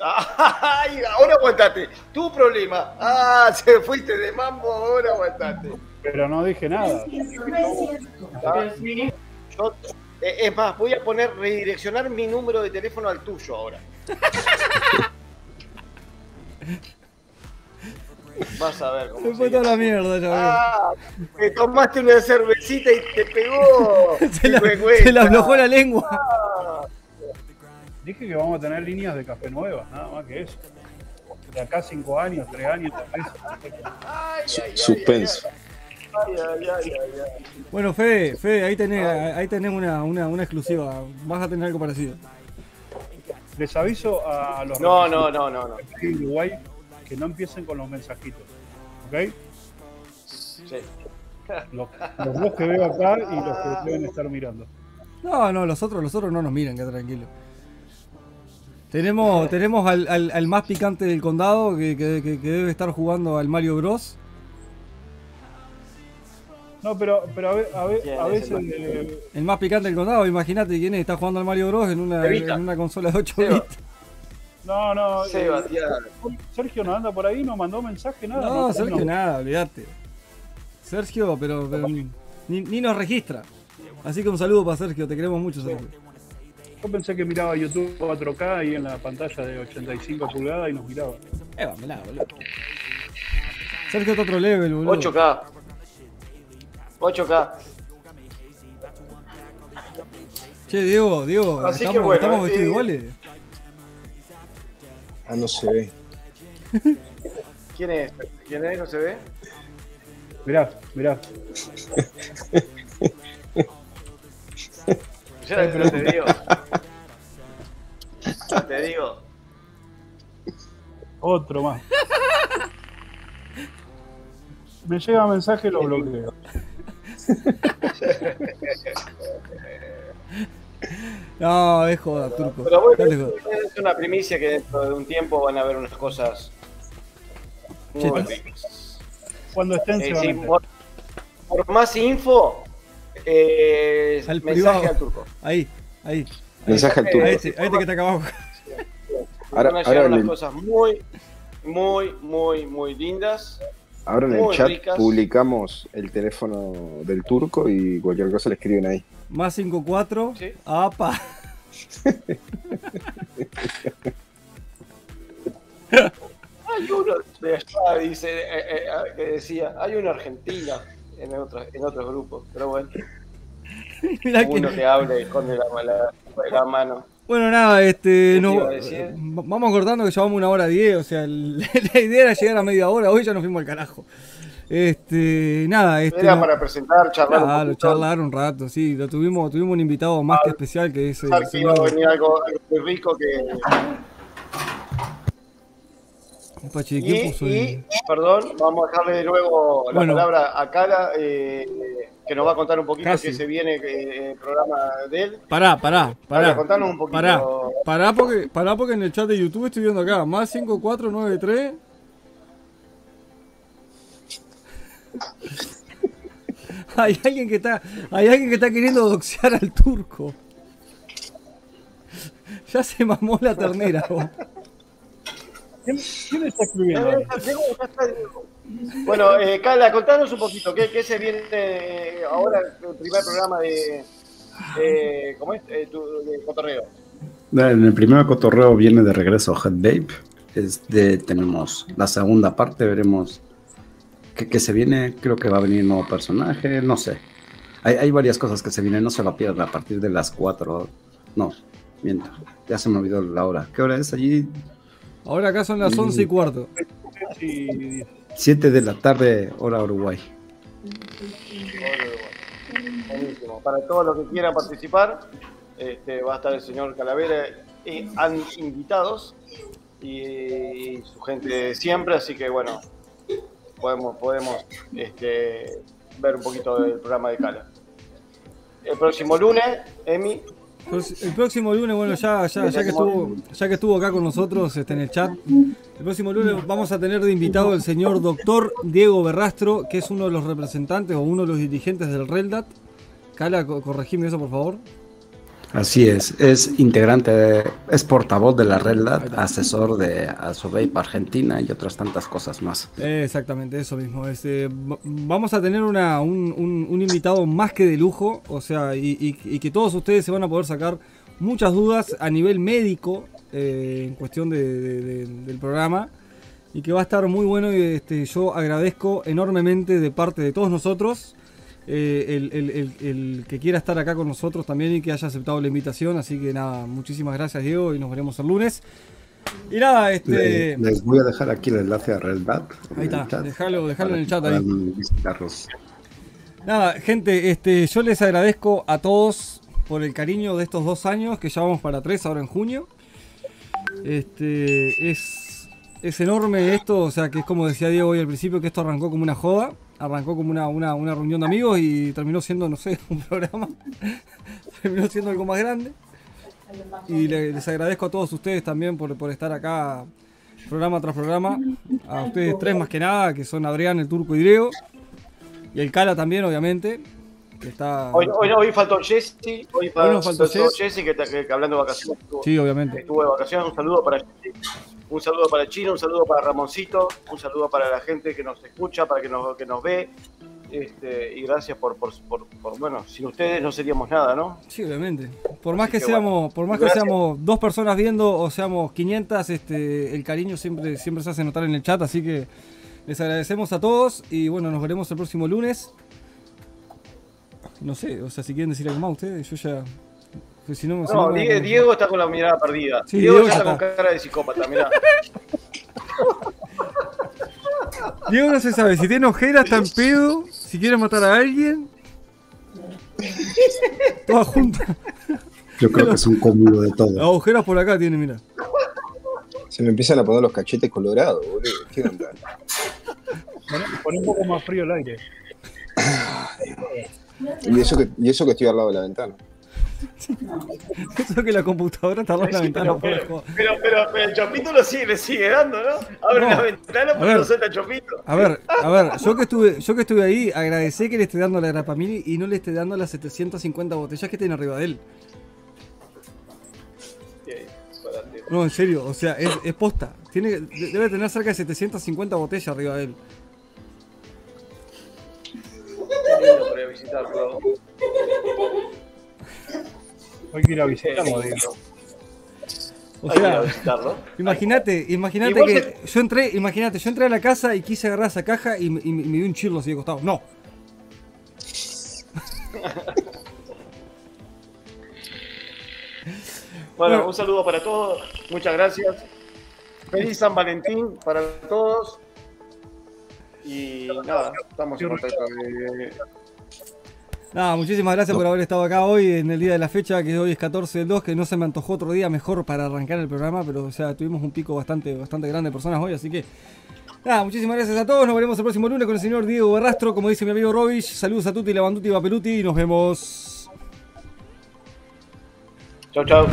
Ah, ay, ahora aguantate. Tu problema. Ah, se fuiste de mambo, ahora aguantate. Pero no dije nada. Ah, yo- eh, es más, voy a poner redireccionar mi número de teléfono al tuyo ahora. Vas a ver Se cómo fue sigue. toda la mierda, ya. Ah, te tomaste una cervecita y te pegó. se, la, se le aflojó la lengua. Ah, Dije que vamos a tener líneas de café nuevas, nada más que eso. De acá cinco años, tres años, ay, ay, suspenso. Ay, ay, ay, ay, ay. Bueno, Fede, Fede, ahí tenés, ahí tenés una, una, una exclusiva. Vas a tener algo parecido. Les aviso a los No, no, no, no, no. de Uruguay que no empiecen con los mensajitos. ¿Ok? Sí. Los, los dos que veo acá y los que deben estar mirando. No, no, los otros, los otros no nos miran, queda tranquilo. Tenemos, tenemos al, al- al más picante del condado que, que- que- que debe estar jugando al Mario Bros. No, pero, pero a, ve- a, ve- ¿Quién a es veces el más eh, El más picante del condado, imagínate quién es, está jugando al Mario Bros en una, Evita. en una consola de 8 Seba. bits. No, no. eh, Sebastián. Sergio no anda por ahí, no mandó mensaje, nada. No, Sergio no. nada, olvídate. Sergio, pero, pero ni, nos registra. Así que un saludo para Sergio, te queremos mucho, Sergio. Yo pensé que miraba YouTube 4K ahí en la pantalla de 85 pulgadas y nos miraba. Eh, vámonos, boludo. Sergio está otro level, boludo. 8K. 8K. Che, Diego, Diego, Así que ¿estamos, bueno, estamos vestidos eh, iguales? Ah, no se ve. ¿Quién es? ¿Quién es? ¿No se ve? Mirá, mirá. Ya pero te digo. Te digo. Otro más. Me llega mensaje y lo bloqueo. No, es joda, turco. Pero bueno, Dale, joda. es una primicia que dentro de un tiempo van a haber unas cosas muy Sí. ricas. Cuando estén se Eh, van a sí, por, por más info, eh, Al mensaje privado. al turco. Ahí, ahí. Mensaje al turco. este, a este que está acá abajo. Ahora, van a llegar unas el, cosas muy, muy, muy, muy lindas. Ahora en el chat ricas. publicamos el teléfono del turco y cualquier cosa le escriben ahí. Más 54. Sí. Apa. Hay uno de allá, dice, eh, eh, eh, que decía, hay una Argentina en, otros en otros grupos, pero bueno, Mirá uno que. que hable y esconde la, la, la mano. Bueno, nada, este. ¿Qué No, eh, vamos cortando que llevamos una hora diez. O sea, el- la idea era llegar a media hora. Hoy ya nos fuimos al carajo. Este, nada, este. Era para presentar, charlar un Claro, poquito. charlar un rato, sí. Lo tuvimos, tuvimos un invitado más que especial que es Pensar que iba a señor venir algo, algo muy rico que... Y, ¿quién puso y, ahí? perdón, vamos a dejarle de nuevo la Bueno. palabra a Cara, eh, que nos va a contar un poquito Casi. que se viene eh, el programa de él. Pará, pará, Para pará. contarnos un poquito. Pará, pará porque, pará porque en el chat de YouTube estoy viendo acá, más 5493. Hay alguien que está, hay alguien que está queriendo doxear al turco. Ya se mamó la ternera. vos. ¿Quién, quién está escribiendo? Bueno, eh, Carla, contanos un poquito, ¿qué, qué se viene eh, ahora el primer programa de, de- ¿cómo es? Eh, tu- de Cotorreo? En el primer cotorreo viene de regreso Head Babe. Este, tenemos la segunda parte, veremos qué, qué se viene. Creo que va a venir un nuevo personaje, no sé. Hay, hay varias cosas que se vienen, no se lo pierdan a partir de las 4. No, miento, ya se me olvidó la hora. ¿Qué hora es allí? Ahora acá son las 11 y cuarto. Sí, 7 de la tarde, hora Uruguay. Buenísimo. Para todos los que quieran participar, este, va a estar el señor Calavera y han invitados y, su gente siempre, así que bueno, podemos, podemos este, ver un poquito del programa de Cala. El próximo lunes, Emi, Pues, El próximo lunes, bueno, ya, ya, ya que estuvo, ya que estuvo acá con nosotros este, en el chat, el próximo lunes vamos a tener de invitado el señor doctor Diego Berrastro, que es uno de los representantes o uno de los dirigentes del RELDAT. Cala, co- corregime eso, por favor. Así es, es integrante, es portavoz de la Red Lat, asesor de Asobeip Argentina y otras tantas cosas más. Eh, exactamente, eso mismo. Este, v- vamos a tener una, un, un- un invitado más que de lujo, o sea, y, y- y que todos ustedes se van a poder sacar muchas dudas a nivel médico eh, en cuestión de- de- de- del programa y que va a estar muy bueno y este, yo agradezco enormemente de parte de todos nosotros eh, el, el- el- el que quiera estar acá con nosotros también y que haya aceptado la invitación, así que nada, muchísimas gracias Diego y nos veremos el lunes. Y nada, este... Le- Les voy a dejar aquí el enlace a Red Lat. Ahí está, déjalo, en el chat ahí. visitarlos. Nada, gente, este, yo les agradezco a todos por el cariño de estos dos años, que ya vamos para tres ahora en junio. Este, es, es enorme esto, o sea que es como decía Diego hoy al principio, que esto arrancó como una joda, arrancó como una, una, una reunión de amigos y terminó siendo, no sé, un programa, terminó siendo algo más grande. Y le- les agradezco a todos ustedes también por, por estar acá programa tras programa. A ustedes tres más que nada, que son Adrián, el Turco y Diego. Y el Cala también, obviamente. Que está. hoy, hoy, hoy faltó Jesse, hoy, Hoy nos faltó faltó Jess. Jesse, que, que- que hablando de vacaciones estuvo, Sí, obviamente. estuvo de vacaciones, un saludo para Jesse, un saludo para Chino, un saludo para Ramoncito, un saludo para la gente que nos escucha, para que nos, que nos ve. Este, y gracias por, por, por, por- bueno, sin ustedes no seríamos nada, ¿no? Sí, obviamente. Por más que que seamos, por más que seamos dos personas viendo o seamos 500, este, el cariño siempre, siempre se hace notar en el chat, así que les agradecemos a todos y bueno, nos veremos el próximo lunes. No sé, o sea, si quieren decir algo más ustedes, yo ya. que si no, si No, me- Die- Diego está con la mirada perdida. Sí, Diego, Diego ya está está. con cara de psicópata, mirá. Diego no se sabe, si tiene ojeras, está en pedo, si quiere matar a alguien. Todas juntas. Yo creo que es un cómbulo de Las todo. ojeras por acá tiene, mira. Se me empiezan a poner los cachetes colorados, boludo. ¿Qué onda? Pon, pon un poco más frío el aire. Y eso, que, y eso que estoy al lado de la ventana. Eso que la computadora está en la ventana. pero, pero, pero, el chopito lo sigue, le sigue dando, ¿no? Abre No. la ventana porque ver. lo suelta el chopito. A ver, a ver, yo que estuve, yo que estuve ahí, agradecí que le esté dando la grapamini y no le esté dando las 750 botellas que tiene arriba de él. No, en serio, o sea, es, es posta. Tiene, de- debe tener cerca de 750 botellas arriba de él. visitarlo. Hay que ir a Qué visitarlo. O sea, imagínate, imagínate que se- yo entré, imagínate, yo entré a la casa y quise agarrar esa caja y, me dio un chirlo así de costado. No. Bueno, Bueno. un saludo para todos. Muchas gracias. Feliz San Valentín para todos. Y nada, estamos en contacto. Nada, muchísimas gracias por haber estado acá hoy en el día de la fecha, que hoy es 14 del 2, que no se me antojó otro día mejor para arrancar el programa, pero o sea, tuvimos un pico bastante, bastante grande de personas hoy, así que nada, muchísimas gracias a todos, nos veremos el próximo lunes con el señor Diego Barrastro, como dice mi amigo Robich, saludos a Tuti, Lavanduti y Papeluti y nos vemos. Chau, chau.